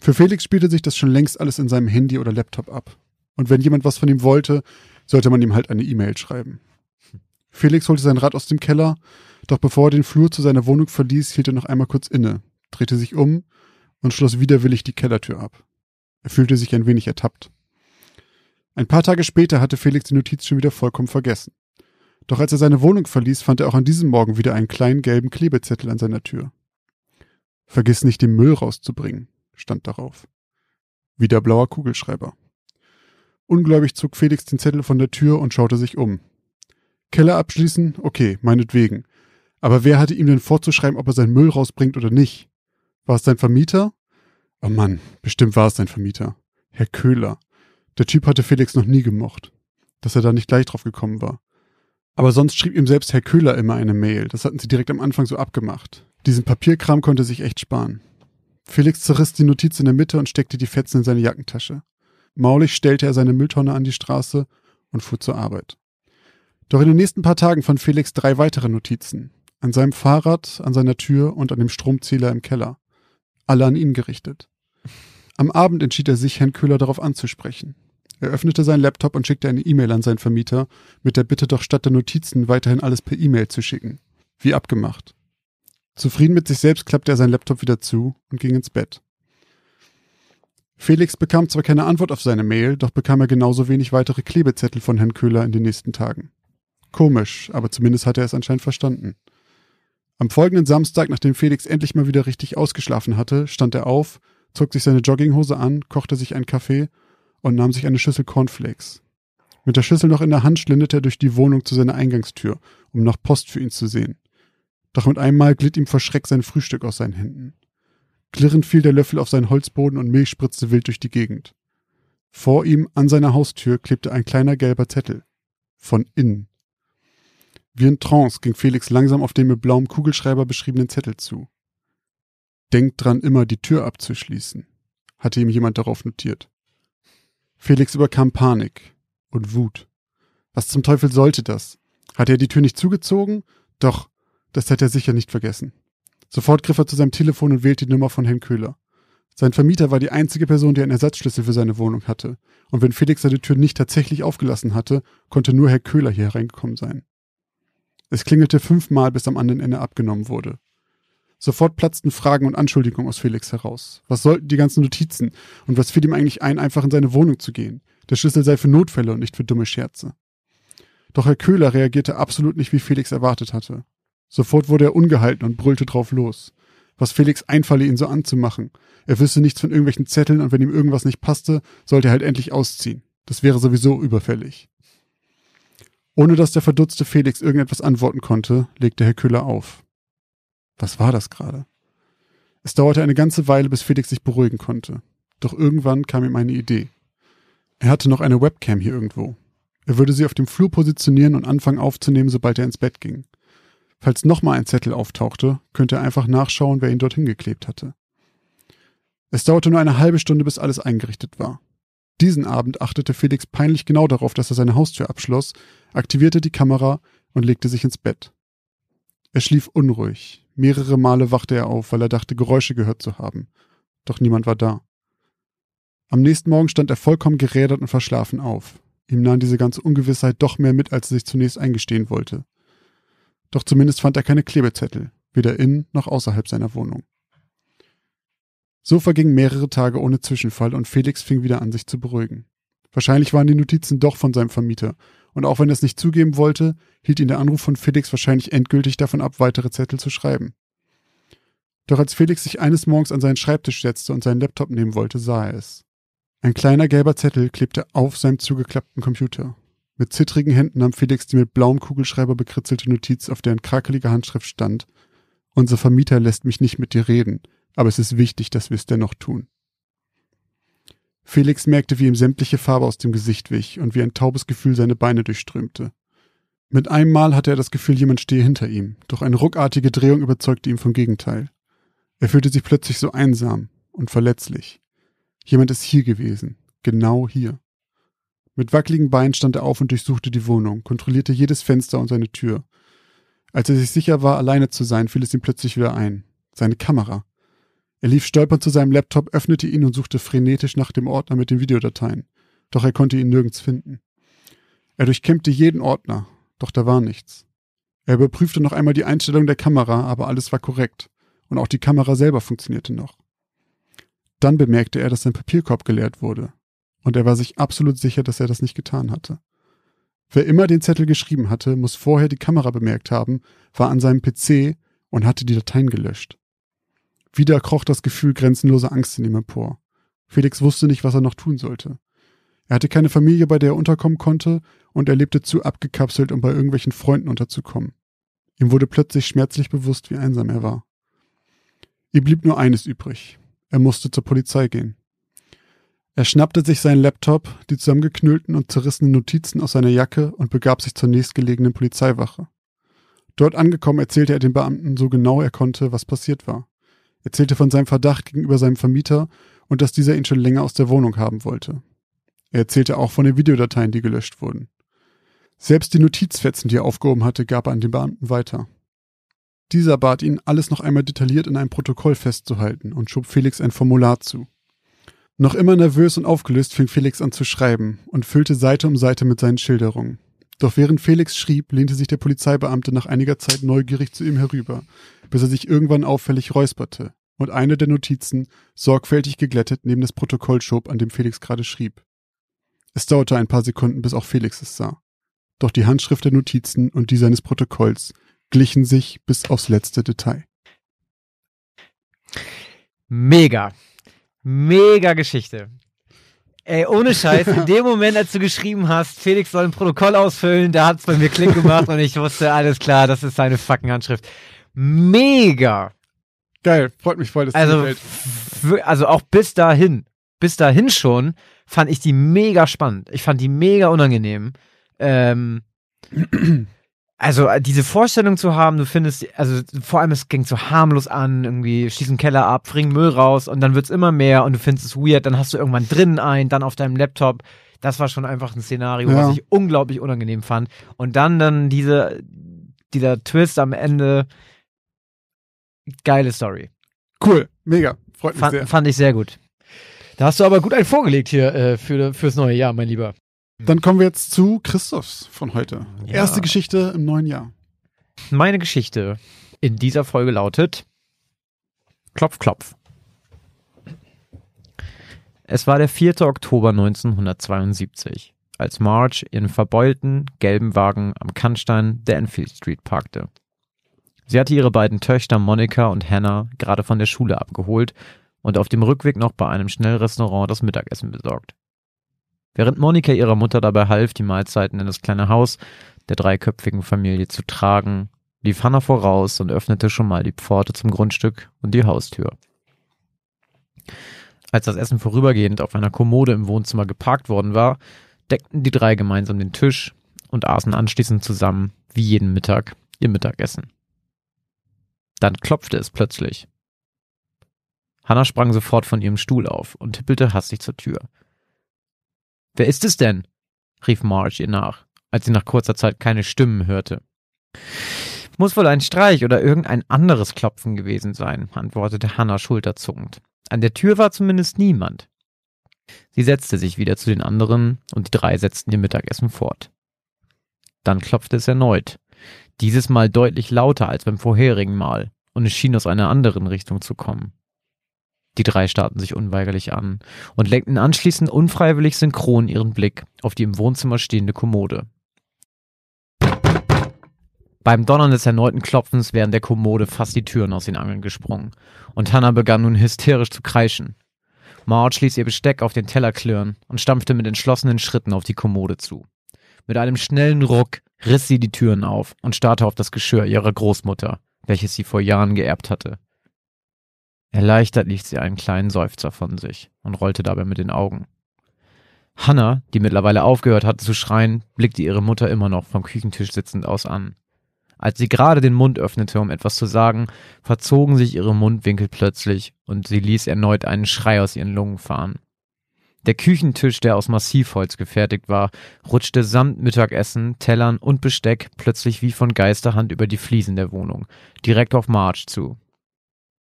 Für Felix spielte sich das schon längst alles in seinem Handy oder Laptop ab. Und wenn jemand was von ihm wollte, sollte man ihm halt eine E-Mail schreiben. Felix holte sein Rad aus dem Keller, doch bevor er den Flur zu seiner Wohnung verließ, hielt er noch einmal kurz inne, drehte sich um und schloss widerwillig die Kellertür ab. Er fühlte sich ein wenig ertappt. Ein paar Tage später hatte Felix die Notiz schon wieder vollkommen vergessen. Doch als er seine Wohnung verließ, fand er auch an diesem Morgen wieder einen kleinen gelben Klebezettel an seiner Tür. Vergiss nicht, den Müll rauszubringen, stand darauf. Wieder blauer Kugelschreiber. Ungläubig zog Felix den Zettel von der Tür und schaute sich um. Keller abschließen? Okay, meinetwegen. Aber wer hatte ihm denn vorzuschreiben, ob er seinen Müll rausbringt oder nicht? War es sein Vermieter? Oh Mann, bestimmt war es sein Vermieter. Herr Köhler. Der Typ hatte Felix noch nie gemocht. Dass er da nicht gleich drauf gekommen war. Aber sonst schrieb ihm selbst Herr Köhler immer eine Mail. Das hatten sie direkt am Anfang so abgemacht. Diesen Papierkram konnte sich echt sparen. Felix zerriss die Notiz in der Mitte und steckte die Fetzen in seine Jackentasche. Maulig stellte er seine Mülltonne an die Straße und fuhr zur Arbeit. Doch in den nächsten paar Tagen fand Felix drei weitere Notizen. An seinem Fahrrad, an seiner Tür und an dem Stromzähler im Keller. Alle an ihn gerichtet. Am Abend entschied er sich, Herrn Köhler darauf anzusprechen. Er öffnete seinen Laptop und schickte eine E-Mail an seinen Vermieter mit der Bitte doch statt der Notizen weiterhin alles per E-Mail zu schicken. Wie abgemacht. Zufrieden mit sich selbst klappte er seinen Laptop wieder zu und ging ins Bett. Felix bekam zwar keine Antwort auf seine Mail, doch bekam er genauso wenig weitere Klebezettel von Herrn Köhler in den nächsten Tagen. Komisch, aber zumindest hat er es anscheinend verstanden. Am folgenden Samstag, nachdem Felix endlich mal wieder richtig ausgeschlafen hatte, stand er auf, zog sich seine Jogginghose an, kochte sich einen Kaffee und nahm sich eine Schüssel Cornflakes. Mit der Schüssel noch in der Hand schlenderte er durch die Wohnung zu seiner Eingangstür, um nach Post für ihn zu sehen. Doch mit einmal glitt ihm vor Schreck sein Frühstück aus seinen Händen. Klirrend fiel der Löffel auf seinen Holzboden und Milch spritzte wild durch die Gegend. Vor ihm an seiner Haustür klebte ein kleiner gelber Zettel. Von innen. Wie in Trance ging Felix langsam auf den mit blauem Kugelschreiber beschriebenen Zettel zu. Denkt dran, immer die Tür abzuschließen, hatte ihm jemand darauf notiert. Felix überkam Panik und Wut. Was zum Teufel sollte das? Hatte er die Tür nicht zugezogen? Doch, das hätte er sicher nicht vergessen. Sofort griff er zu seinem Telefon und wählte die Nummer von Herrn Köhler. Sein Vermieter war die einzige Person, die einen Ersatzschlüssel für seine Wohnung hatte. Und wenn Felix seine Tür nicht tatsächlich aufgelassen hatte, konnte nur Herr Köhler hier hereingekommen sein. Es klingelte fünfmal, bis am anderen Ende abgenommen wurde. Sofort platzten Fragen und Anschuldigungen aus Felix heraus. Was sollten die ganzen Notizen? Und was fiel ihm eigentlich ein, einfach in seine Wohnung zu gehen? Der Schlüssel sei für Notfälle und nicht für dumme Scherze. Doch Herr Köhler reagierte absolut nicht, wie Felix erwartet hatte. Sofort wurde er ungehalten und brüllte drauf los. Was Felix einfalle, ihn so anzumachen. Er wüsste nichts von irgendwelchen Zetteln und wenn ihm irgendwas nicht passte, sollte er halt endlich ausziehen. Das wäre sowieso überfällig. Ohne dass der verdutzte Felix irgendetwas antworten konnte, legte Herr Köhler auf. Was war das gerade? Es dauerte eine ganze Weile, bis Felix sich beruhigen konnte. Doch irgendwann kam ihm eine Idee. Er hatte noch eine Webcam hier irgendwo. Er würde sie auf dem Flur positionieren und anfangen aufzunehmen, sobald er ins Bett ging. Falls nochmal ein Zettel auftauchte, könnte er einfach nachschauen, wer ihn dorthin geklebt hatte. Es dauerte nur eine halbe Stunde, bis alles eingerichtet war. Diesen Abend achtete Felix peinlich genau darauf, dass er seine Haustür abschloss, aktivierte die Kamera und legte sich ins Bett. Er schlief unruhig. Mehrere Male wachte er auf, weil er dachte, Geräusche gehört zu haben. Doch niemand war da. Am nächsten Morgen stand er vollkommen gerädert und verschlafen auf. Ihm nahm diese ganze Ungewissheit doch mehr mit, als er sich zunächst eingestehen wollte. Doch zumindest fand er keine Klebezettel, weder in noch außerhalb seiner Wohnung. So vergingen mehrere Tage ohne Zwischenfall und Felix fing wieder an, sich zu beruhigen. Wahrscheinlich waren die Notizen doch von seinem Vermieter, und auch wenn er es nicht zugeben wollte, hielt ihn der Anruf von Felix wahrscheinlich endgültig davon ab, weitere Zettel zu schreiben. Doch als Felix sich eines Morgens an seinen Schreibtisch setzte und seinen Laptop nehmen wollte, sah er es. Ein kleiner gelber Zettel klebte auf seinem zugeklappten Computer. Mit zittrigen Händen nahm Felix die mit blauem Kugelschreiber bekritzelte Notiz, auf deren krakeliger Handschrift stand. Unser Vermieter lässt mich nicht mit dir reden, aber es ist wichtig, dass wir es dennoch tun. Felix merkte, wie ihm sämtliche Farbe aus dem Gesicht wich und wie ein taubes Gefühl seine Beine durchströmte. Mit einem Mal hatte er das Gefühl, jemand stehe hinter ihm, doch eine ruckartige Drehung überzeugte ihn vom Gegenteil. Er fühlte sich plötzlich so einsam und verletzlich. Jemand ist hier gewesen, genau hier. Mit wackeligen Beinen stand er auf und durchsuchte die Wohnung, kontrollierte jedes Fenster und seine Tür. Als er sich sicher war, alleine zu sein, fiel es ihm plötzlich wieder ein. Seine Kamera. Er lief stolpernd zu seinem Laptop, öffnete ihn und suchte frenetisch nach dem Ordner mit den Videodateien. Doch er konnte ihn nirgends finden. Er durchkämmte jeden Ordner, doch da war nichts. Er überprüfte noch einmal die Einstellung der Kamera, aber alles war korrekt. Und auch die Kamera selber funktionierte noch. Dann bemerkte er, dass sein Papierkorb geleert wurde und er war sich absolut sicher, dass er das nicht getan hatte. Wer immer den Zettel geschrieben hatte, muss vorher die Kamera bemerkt haben, war an seinem PC und hatte die Dateien gelöscht. Wieder kroch das Gefühl grenzenloser Angst in ihm empor. Felix wusste nicht, was er noch tun sollte. Er hatte keine Familie, bei der er unterkommen konnte, und er lebte zu abgekapselt, um bei irgendwelchen Freunden unterzukommen. Ihm wurde plötzlich schmerzlich bewusst, wie einsam er war. Ihm blieb nur eines übrig. Er musste zur Polizei gehen. Er schnappte sich seinen Laptop, die zusammengeknüllten und zerrissenen Notizen aus seiner Jacke und begab sich zur nächstgelegenen Polizeiwache. Dort angekommen erzählte er den Beamten so genau er konnte, was passiert war. Er erzählte von seinem Verdacht gegenüber seinem Vermieter und dass dieser ihn schon länger aus der Wohnung haben wollte. Er erzählte auch von den Videodateien, die gelöscht wurden. Selbst die Notizfetzen, die er aufgehoben hatte, gab er an den Beamten weiter. Dieser bat ihn, alles noch einmal detailliert in einem Protokoll festzuhalten und schob Felix ein Formular zu. Noch immer nervös und aufgelöst fing Felix an zu schreiben und füllte Seite um Seite mit seinen Schilderungen. Doch während Felix schrieb, lehnte sich der Polizeibeamte nach einiger Zeit neugierig zu ihm herüber, bis er sich irgendwann auffällig räusperte und eine der Notizen sorgfältig geglättet neben das Protokoll schob, an dem Felix gerade schrieb. Es dauerte ein paar Sekunden, bis auch Felix es sah. Doch die Handschrift der Notizen und die seines Protokolls glichen sich bis aufs letzte Detail. Mega. Mega Geschichte. Ey, ohne Scheiß, in dem Moment, als du geschrieben hast, Felix soll ein Protokoll ausfüllen, da hat's bei mir Klick gemacht und ich wusste, alles klar, das ist seine fucking Handschrift. Mega. Geil, freut mich voll, dass also, also auch bis dahin, bis dahin schon, fand ich die mega spannend. Ich fand die mega unangenehm. Ähm, also äh, diese Vorstellung zu haben, du findest, also vor allem es ging so harmlos an, irgendwie schießen Keller ab, bringen Müll raus und dann wird's immer mehr und du findest es weird, dann hast du irgendwann drinnen ein, dann auf deinem Laptop. Das war schon einfach ein Szenario, ja. was ich unglaublich unangenehm fand. Und dann dann diese, dieser Twist am Ende. Geile Story. Cool, mega. Freut mich Fand, sehr. fand ich sehr gut. Da hast du aber gut einen vorgelegt hier äh, für, fürs neue Jahr, mein Lieber. Dann kommen wir jetzt zu Christophs von heute. Ja. Erste Geschichte im neuen Jahr. Meine Geschichte in dieser Folge lautet Klopf, klopf. Es war der 4. Oktober 1972, als Marge ihren verbeulten, gelben Wagen am Kannstein der Enfield Street parkte. Sie hatte ihre beiden Töchter Monika und Hannah gerade von der Schule abgeholt und auf dem Rückweg noch bei einem Schnellrestaurant das Mittagessen besorgt. Während Monika ihrer Mutter dabei half, die Mahlzeiten in das kleine Haus der dreiköpfigen Familie zu tragen, lief Hannah voraus und öffnete schon mal die Pforte zum Grundstück und die Haustür. Als das Essen vorübergehend auf einer Kommode im Wohnzimmer geparkt worden war, deckten die drei gemeinsam den Tisch und aßen anschließend zusammen, wie jeden Mittag, ihr Mittagessen. Dann klopfte es plötzlich. Hannah sprang sofort von ihrem Stuhl auf und tippelte hastig zur Tür. Wer ist es denn? rief Marge ihr nach, als sie nach kurzer Zeit keine Stimmen hörte. Muss wohl ein Streich oder irgendein anderes Klopfen gewesen sein, antwortete Hannah schulterzuckend. An der Tür war zumindest niemand. Sie setzte sich wieder zu den anderen und die drei setzten ihr Mittagessen fort. Dann klopfte es erneut, dieses Mal deutlich lauter als beim vorherigen Mal, und es schien aus einer anderen Richtung zu kommen. Die drei starrten sich unweigerlich an und lenkten anschließend unfreiwillig synchron ihren Blick auf die im Wohnzimmer stehende Kommode. Beim Donnern des erneuten Klopfens wären der Kommode fast die Türen aus den Angeln gesprungen, und Hannah begann nun hysterisch zu kreischen. Marge ließ ihr Besteck auf den Teller klirren und stampfte mit entschlossenen Schritten auf die Kommode zu. Mit einem schnellen Ruck riss sie die Türen auf und starrte auf das Geschirr ihrer Großmutter, welches sie vor Jahren geerbt hatte. Erleichtert ließ sie einen kleinen Seufzer von sich und rollte dabei mit den Augen. Hannah, die mittlerweile aufgehört hatte zu schreien, blickte ihre Mutter immer noch vom Küchentisch sitzend aus an. Als sie gerade den Mund öffnete, um etwas zu sagen, verzogen sich ihre Mundwinkel plötzlich und sie ließ erneut einen Schrei aus ihren Lungen fahren. Der Küchentisch, der aus Massivholz gefertigt war, rutschte samt Mittagessen, Tellern und Besteck plötzlich wie von Geisterhand über die Fliesen der Wohnung, direkt auf Marge zu.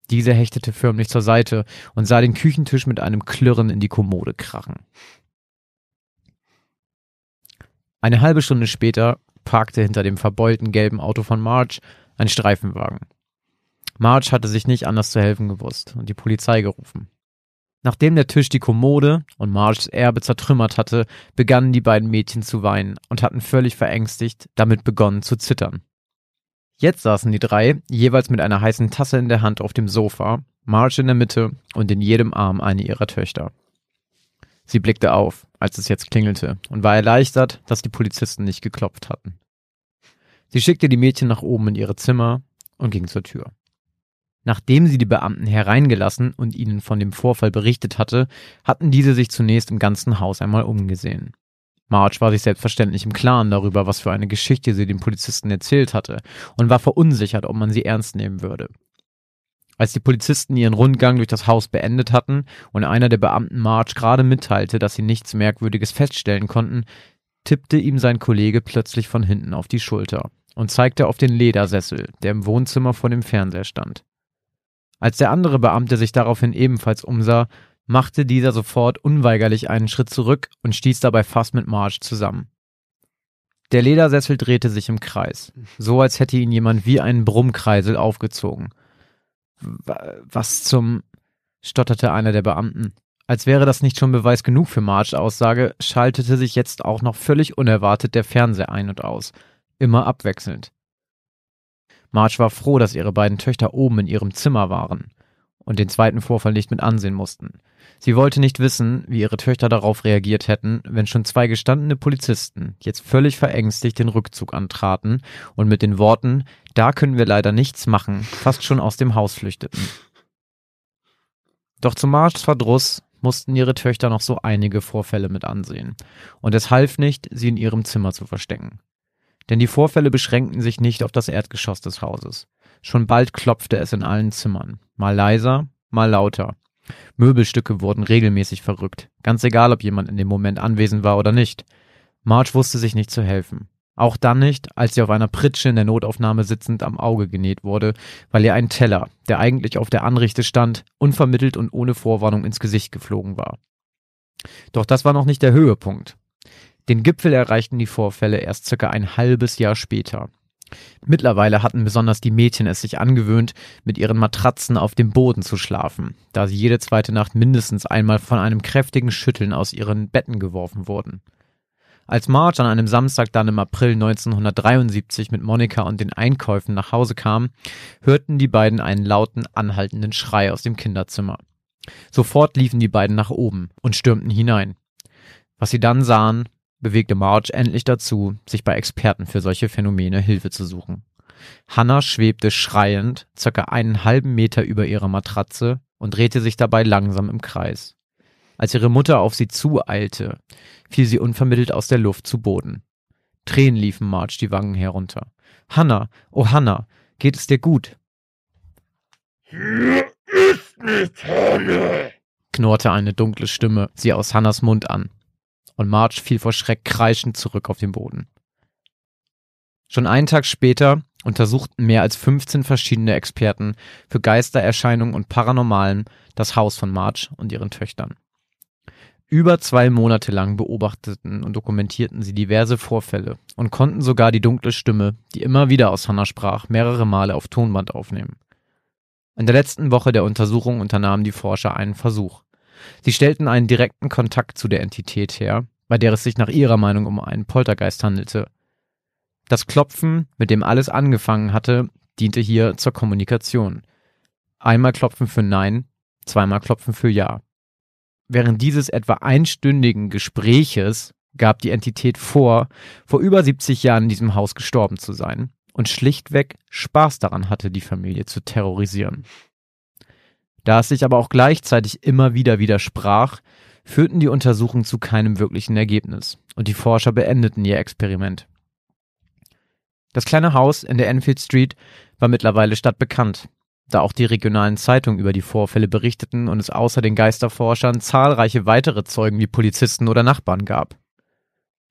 Diese hechtete förmlich zur Seite und sah den Küchentisch mit einem Klirren in die Kommode krachen. Eine halbe Stunde später parkte hinter dem verbeulten gelben Auto von Marge ein Streifenwagen. Marge hatte sich nicht anders zu helfen gewusst und die Polizei gerufen. Nachdem der Tisch die Kommode und Marges Erbe zertrümmert hatte, begannen die beiden Mädchen zu weinen und hatten völlig verängstigt damit begonnen zu zittern. Jetzt saßen die drei, jeweils mit einer heißen Tasse in der Hand auf dem Sofa, Marge in der Mitte und in jedem Arm eine ihrer Töchter. Sie blickte auf, als es jetzt klingelte, und war erleichtert, dass die Polizisten nicht geklopft hatten. Sie schickte die Mädchen nach oben in ihre Zimmer und ging zur Tür. Nachdem sie die Beamten hereingelassen und ihnen von dem Vorfall berichtet hatte, hatten diese sich zunächst im ganzen Haus einmal umgesehen. Marge war sich selbstverständlich im Klaren darüber, was für eine Geschichte sie den Polizisten erzählt hatte, und war verunsichert, ob man sie ernst nehmen würde. Als die Polizisten ihren Rundgang durch das Haus beendet hatten und einer der Beamten Marge gerade mitteilte, dass sie nichts Merkwürdiges feststellen konnten, tippte ihm sein Kollege plötzlich von hinten auf die Schulter und zeigte auf den Ledersessel, der im Wohnzimmer vor dem Fernseher stand. Als der andere Beamte sich daraufhin ebenfalls umsah, machte dieser sofort unweigerlich einen Schritt zurück und stieß dabei fast mit Marge zusammen. Der Ledersessel drehte sich im Kreis, so als hätte ihn jemand wie einen Brummkreisel aufgezogen. Was zum, stotterte einer der Beamten. Als wäre das nicht schon Beweis genug für Marges Aussage, schaltete sich jetzt auch noch völlig unerwartet der Fernseher ein und aus, immer abwechselnd. Marge war froh, dass ihre beiden Töchter oben in ihrem Zimmer waren und den zweiten Vorfall nicht mit ansehen mussten. Sie wollte nicht wissen, wie ihre Töchter darauf reagiert hätten, wenn schon zwei gestandene Polizisten jetzt völlig verängstigt den Rückzug antraten und mit den Worten, da können wir leider nichts machen, fast schon aus dem Haus flüchteten. Doch zu Marges Verdruss mussten ihre Töchter noch so einige Vorfälle mit ansehen, und es half nicht, sie in ihrem Zimmer zu verstecken. Denn die Vorfälle beschränkten sich nicht auf das Erdgeschoss des Hauses. Schon bald klopfte es in allen Zimmern, mal leiser, mal lauter. Möbelstücke wurden regelmäßig verrückt, ganz egal, ob jemand in dem Moment anwesend war oder nicht. Marge wusste sich nicht zu helfen. Auch dann nicht, als sie auf einer Pritsche in der Notaufnahme sitzend am Auge genäht wurde, weil ihr ein Teller, der eigentlich auf der Anrichte stand, unvermittelt und ohne Vorwarnung ins Gesicht geflogen war. Doch das war noch nicht der Höhepunkt. Den Gipfel erreichten die Vorfälle erst circa ein halbes Jahr später. Mittlerweile hatten besonders die Mädchen es sich angewöhnt, mit ihren Matratzen auf dem Boden zu schlafen, da sie jede zweite Nacht mindestens einmal von einem kräftigen Schütteln aus ihren Betten geworfen wurden. Als Marge an einem Samstag dann im April 1973 mit Monika und den Einkäufen nach Hause kam, hörten die beiden einen lauten, anhaltenden Schrei aus dem Kinderzimmer. Sofort liefen die beiden nach oben und stürmten hinein. Was sie dann sahen, bewegte Marge endlich dazu, sich bei Experten für solche Phänomene Hilfe zu suchen. Hannah schwebte schreiend circa einen halben Meter über ihrer Matratze und drehte sich dabei langsam im Kreis. Als ihre Mutter auf sie zueilte, fiel sie unvermittelt aus der Luft zu Boden. Tränen liefen Marge die Wangen herunter. Hannah, oh Hannah, geht es dir gut? Hier ist nicht Hannah, knurrte eine dunkle Stimme sie aus Hannas Mund an. Und Marge fiel vor Schreck kreischend zurück auf den Boden. Schon einen Tag später untersuchten mehr als 15 verschiedene Experten für Geistererscheinungen und Paranormalen das Haus von Marge und ihren Töchtern. Über zwei Monate lang beobachteten und dokumentierten sie diverse Vorfälle und konnten sogar die dunkle Stimme, die immer wieder aus Hannah sprach, mehrere Male auf Tonband aufnehmen. In der letzten Woche der Untersuchung unternahmen die Forscher einen Versuch. Sie stellten einen direkten Kontakt zu der Entität her, bei der es sich nach ihrer Meinung um einen Poltergeist handelte. Das Klopfen, mit dem alles angefangen hatte, diente hier zur Kommunikation. Einmal klopfen für Nein, zweimal klopfen für Ja. Während dieses etwa einstündigen Gespräches gab die Entität vor, vor über 70 Jahren in diesem Haus gestorben zu sein und schlichtweg Spaß daran hatte, die Familie zu terrorisieren. Da es sich aber auch gleichzeitig immer wieder widersprach, führten die Untersuchungen zu keinem wirklichen Ergebnis und die Forscher beendeten ihr Experiment. Das kleine Haus in der Enfield Street war mittlerweile stadtbekannt da auch die regionalen Zeitungen über die Vorfälle berichteten und es außer den Geisterforschern zahlreiche weitere Zeugen wie Polizisten oder Nachbarn gab.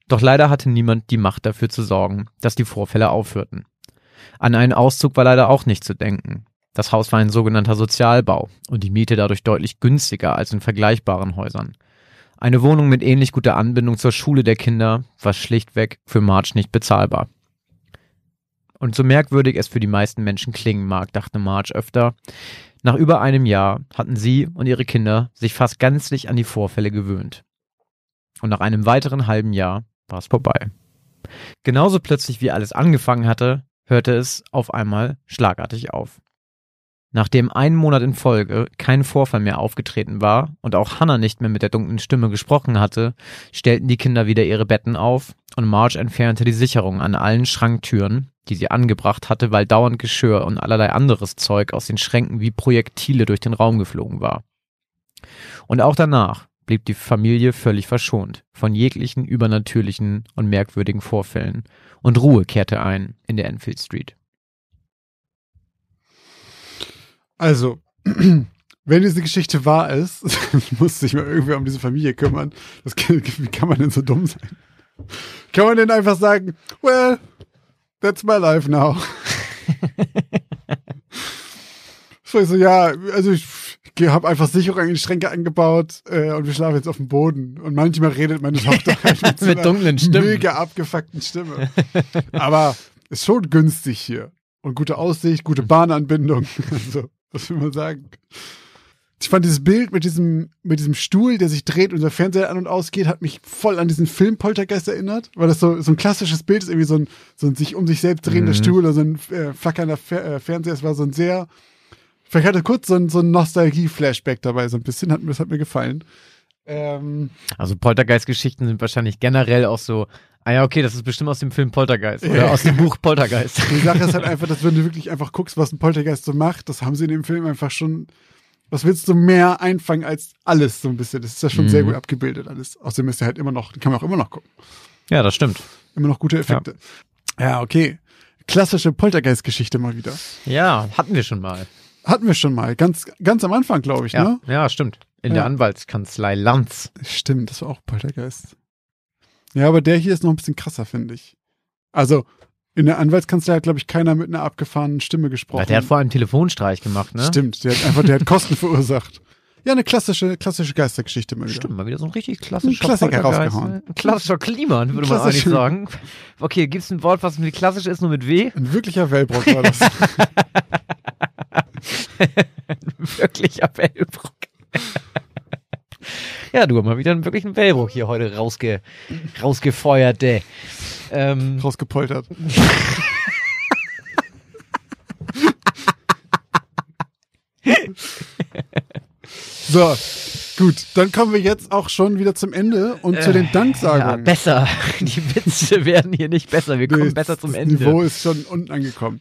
Doch leider hatte niemand die Macht dafür zu sorgen, dass die Vorfälle aufhörten. An einen Auszug war leider auch nicht zu denken. Das Haus war ein sogenannter Sozialbau und die Miete dadurch deutlich günstiger als in vergleichbaren Häusern. Eine Wohnung mit ähnlich guter Anbindung zur Schule der Kinder war schlichtweg für Marge nicht bezahlbar. Und so merkwürdig es für die meisten Menschen klingen mag, dachte Marge öfter, nach über einem Jahr hatten sie und ihre Kinder sich fast gänzlich an die Vorfälle gewöhnt. Und nach einem weiteren halben Jahr war es vorbei. Genauso plötzlich wie alles angefangen hatte, hörte es auf einmal schlagartig auf. Nachdem einen Monat in Folge kein Vorfall mehr aufgetreten war und auch Hannah nicht mehr mit der dunklen Stimme gesprochen hatte, stellten die Kinder wieder ihre Betten auf und Marge entfernte die Sicherung an allen Schranktüren, die sie angebracht hatte, weil dauernd Geschirr und allerlei anderes Zeug aus den Schränken wie Projektile durch den Raum geflogen war. Und auch danach blieb die Familie völlig verschont von jeglichen übernatürlichen und merkwürdigen Vorfällen und Ruhe kehrte ein in der Enfield Street. Also, wenn diese Geschichte wahr ist, muss sich mal irgendwie um diese Familie kümmern. Das kann, wie kann man denn so dumm sein? Kann man denn einfach sagen, well, that's my life now. so, so, ja, also ich habe einfach Sicherung in die Schränke angebaut äh, und wir schlafen jetzt auf dem Boden. Und manchmal redet meine Tochter halt mit, mit dunklen Stimmen. mega abgefuckten Stimme. Aber ist schon günstig hier. Und gute Aussicht, gute Bahnanbindung. Also, was will man sagen? Ich fand dieses Bild mit diesem, mit diesem Stuhl, der sich dreht und der Fernseher an und ausgeht, hat mich voll an diesen Film Poltergeist erinnert, weil das so, so ein klassisches Bild ist, irgendwie so ein, so ein sich um sich selbst drehender mhm. Stuhl oder so ein äh, flackernder Fer äh, Fernseher. Es war so ein sehr, vielleicht hatte kurz so ein, so ein Nostalgie-Flashback dabei, so ein bisschen, hat, das hat mir gefallen. Ähm, also Poltergeist-Geschichten sind wahrscheinlich generell auch so Ah ja, okay, das ist bestimmt aus dem Film Poltergeist oder aus dem Buch Poltergeist. Die Sache ist halt einfach, dass wenn du wirklich einfach guckst, was ein Poltergeist so macht, das haben sie in dem Film einfach schon. Was willst du mehr einfangen als alles so ein bisschen? Das ist ja schon mhm. sehr gut abgebildet alles. Außerdem ist er halt immer noch, kann man auch immer noch gucken. Ja, das stimmt. Immer noch gute Effekte. Ja, ja okay. Klassische Poltergeist-Geschichte mal wieder. Ja, hatten wir schon mal. Hatten wir schon mal. Ganz, ganz am Anfang, glaube ich, ja. ne? Ja, stimmt. In ja. der Anwaltskanzlei Lanz. Stimmt, das war auch Poltergeist. Ja, aber der hier ist noch ein bisschen krasser, finde ich. Also in der Anwaltskanzlei hat, glaube ich, keiner mit einer abgefahrenen Stimme gesprochen. Der hat vor allem Telefonstreich gemacht, ne? Stimmt, der hat einfach, der hat Kosten verursacht. Ja, eine klassische, klassische Geistergeschichte mal wieder. Stimmt, mal wieder so ein richtig klassischer Ein Klassiker Poltergeist, rausgehauen. ne? Ein klassischer Kliman, würde man eigentlich sagen. Okay, gibt's ein Wort, was mit klassisch ist, nur mit W? Ein wirklicher Wellbrock war das. Wirklicher Wellbruck. ja, du hast mal wieder einen wirklichen Wellbruck hier heute rausge rausgefeuert, ey. Ähm, Rausgepoltert. so, gut. Dann kommen wir jetzt auch schon wieder zum Ende und zu den ja, Danksagungen. besser. Die Witze werden hier nicht besser. Wir kommen Nee, besser zum das Ende. Niveau ist schon unten angekommen.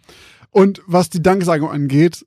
Und was die Danksagung angeht,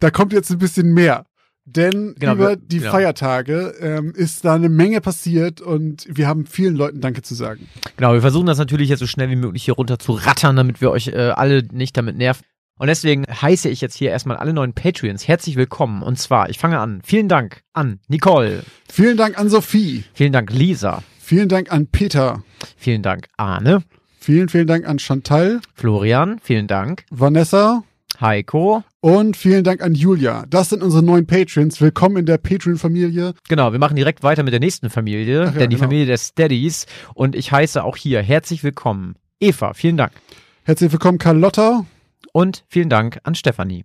da kommt jetzt ein bisschen mehr. Denn Genau, über die genau. Feiertage ähm, ist da eine Menge passiert und wir haben vielen Leuten Danke zu sagen. Genau, wir versuchen das natürlich jetzt so schnell wie möglich hier runter zu rattern, damit wir euch äh, alle nicht damit nerven. Und deswegen heiße ich jetzt hier erstmal alle neuen Patreons herzlich willkommen. Und zwar, ich fange an. Vielen Dank an Nicole. Vielen Dank an Sophie. Vielen Dank Lisa. Vielen Dank an Peter. Vielen Dank Arne. Vielen, vielen Dank an Chantal, Florian. Vielen Dank. Vanessa Heiko. und vielen Dank an Julia. Das sind unsere neuen Patrons. Willkommen in der Patreon-Familie. Genau, wir machen direkt weiter mit der nächsten Familie, ja, denn die genau. Familie der Steadies. Und ich heiße auch hier herzlich willkommen Eva. Vielen Dank. Herzlich willkommen, Carlotta. Und vielen Dank an Stefanie.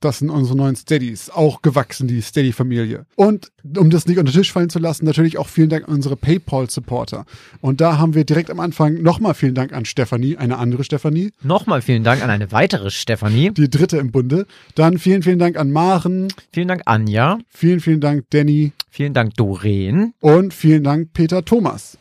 Das sind unsere neuen Steadies, auch gewachsen, die Steady-Familie. Und um das nicht unter den Tisch fallen zu lassen, natürlich auch vielen Dank an unsere PayPal-Supporter. Und da haben wir direkt am Anfang nochmal vielen Dank an Stefanie, eine andere Stefanie, Nochmal vielen Dank an eine weitere Stefanie. die dritte im Bunde. Dann vielen, vielen Dank an Maren, Vielen Dank Anja. vielen, vielen Dank Danny Vielen Dank Doreen. und vielen Dank Peter Thomas.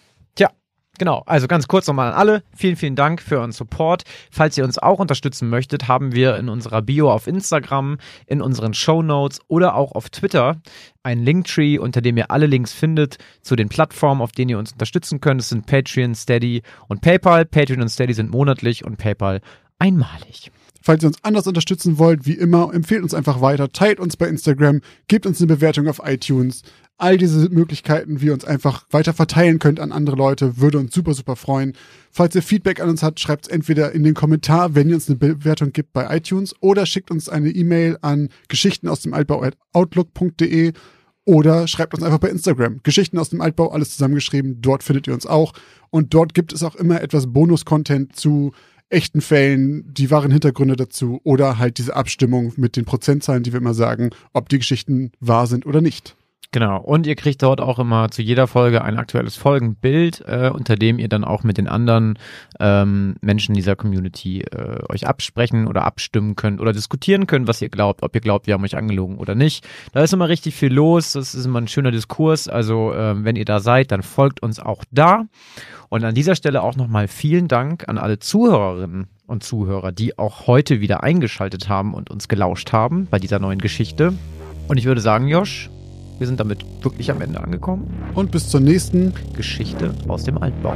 Genau. Also ganz kurz nochmal an alle. Vielen, vielen Dank für euren Support. Falls ihr uns auch unterstützen möchtet, haben wir in unserer Bio auf Instagram, in unseren Show Notes oder auch auf Twitter einen Linktree, unter dem ihr alle Links findet zu den Plattformen, auf denen ihr uns unterstützen könnt. Es sind Patreon, Steady und PayPal. Patreon und Steady sind monatlich und PayPal einmalig. Falls ihr uns anders unterstützen wollt, wie immer, empfehlt uns einfach weiter, teilt uns bei Instagram, gebt uns eine Bewertung auf iTunes. All diese Möglichkeiten, wie ihr uns einfach weiter verteilen könnt an andere Leute, würde uns super, super freuen. Falls ihr Feedback an uns habt, schreibt es entweder in den Kommentar, wenn ihr uns eine Bewertung gibt bei iTunes, oder schickt uns eine E-Mail an geschichten aus dem outlook.de oder schreibt uns einfach bei Instagram. Geschichten aus dem Altbau, alles zusammengeschrieben. Dort findet ihr uns auch. Und dort gibt es auch immer etwas Bonus-Content zu echten Fällen, die wahren Hintergründe dazu oder halt diese Abstimmung mit den Prozentzahlen, die wir immer sagen, ob die Geschichten wahr sind oder nicht. Genau. Und ihr kriegt dort auch immer zu jeder Folge ein aktuelles Folgenbild, äh, unter dem ihr dann auch mit den anderen ähm, Menschen dieser Community äh, euch absprechen oder abstimmen könnt oder diskutieren könnt, was ihr glaubt, ob ihr glaubt, wir haben euch angelogen oder nicht. Da ist immer richtig viel los. Das ist immer ein schöner Diskurs. Also ähm, wenn ihr da seid, dann folgt uns auch da. Und an dieser Stelle auch nochmal vielen Dank an alle Zuhörerinnen und Zuhörer, die auch heute wieder eingeschaltet haben und uns gelauscht haben bei dieser neuen Geschichte. Und ich würde sagen, Josh, wir sind damit wirklich am Ende angekommen. Und bis zur nächsten Geschichte aus dem Altbau.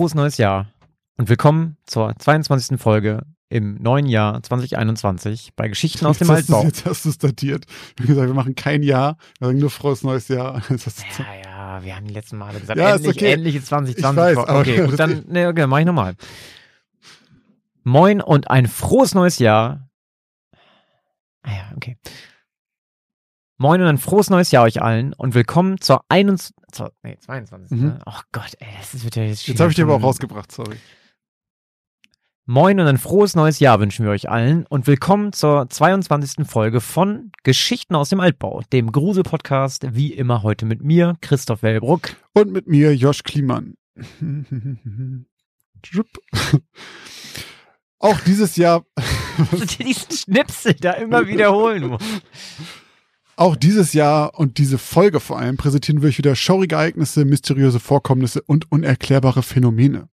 Frohes neues Jahr. Und willkommen zur 22. Folge im neuen Jahr 2021 bei Geschichten aus dem jetzt Altbau. Jetzt hast du es datiert. Wir haben gesagt, wir machen kein Jahr, wir sagen nur frohes neues Jahr. Ja, ja, wir haben die letzten Male gesagt, Ja, ist endlich, okay. endlich ist 2020. Ich weiß, okay, gut, dann, ne, okay, mach ich nochmal. Moin und ein frohes neues Jahr. Ah ja, okay. Moin und ein frohes neues Jahr euch allen und willkommen zur 21. Zur, nee, 22. Mhm. Ne? Oh Gott, ey, das wird ja jetzt Jetzt habe ich dir aber auch rausgebracht, sorry. Moin und ein frohes neues Jahr wünschen wir euch allen und willkommen zur 22. Folge von Geschichten aus dem Altbau, dem Grusel-Podcast, wie immer heute mit mir, Christoph Wellbruck. Und mit mir Josh Kliemann. Auch dieses Jahr, diesen Schnipsel da immer wiederholen musst. Auch dieses Jahr und diese Folge vor allem präsentieren wir euch wieder schaurige Ereignisse, mysteriöse Vorkommnisse und unerklärbare Phänomene.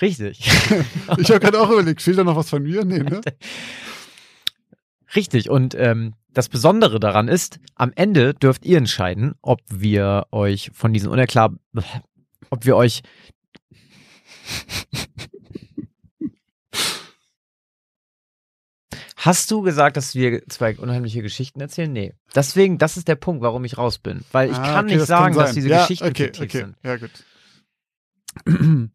Richtig. Ich habe gerade auch überlegt, fehlt da noch was von mir? Nee, ne? Richtig. Und ähm, das Besondere daran ist, am Ende dürft ihr entscheiden, ob wir euch von diesen unerklar, ob wir euch Hast du gesagt, dass wir zwei unheimliche Geschichten erzählen? Nee. Deswegen, das ist der Punkt, warum ich raus bin. Weil ich Ah, kann okay, nicht das sagen, kann dass diese ja, Geschichten okay, fiktiv okay. sind. Ja, gut.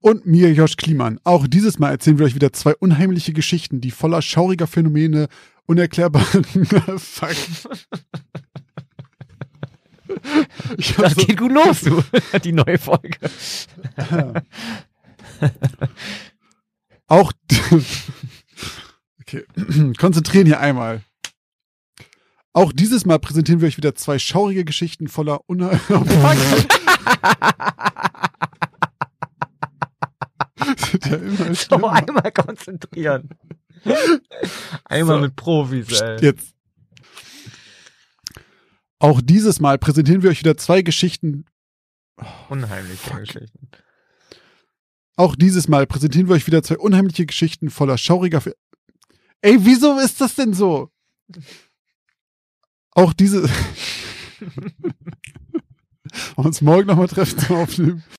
Und mir, Josh Kliemann. Auch dieses Mal erzählen wir euch wieder zwei unheimliche Geschichten, die voller schauriger Phänomene, unerklärbaren Fakten. Das so, geht gut los, du. Die neue Folge. auch. Okay, konzentrieren hier einmal. Auch dieses Mal präsentieren wir euch wieder zwei schaurige Geschichten voller. Sind ja immer So, einmal konzentrieren. Einmal So. mit Profis, ey. Jetzt. Auch dieses Mal präsentieren wir euch wieder zwei Geschichten. Unheimliche Geschichten. Auch dieses Mal präsentieren wir euch wieder zwei unheimliche Geschichten voller schauriger. Ey, wieso ist das denn so? Auch diese. Wollen wir uns morgen nochmal treffen zum Aufnehmen?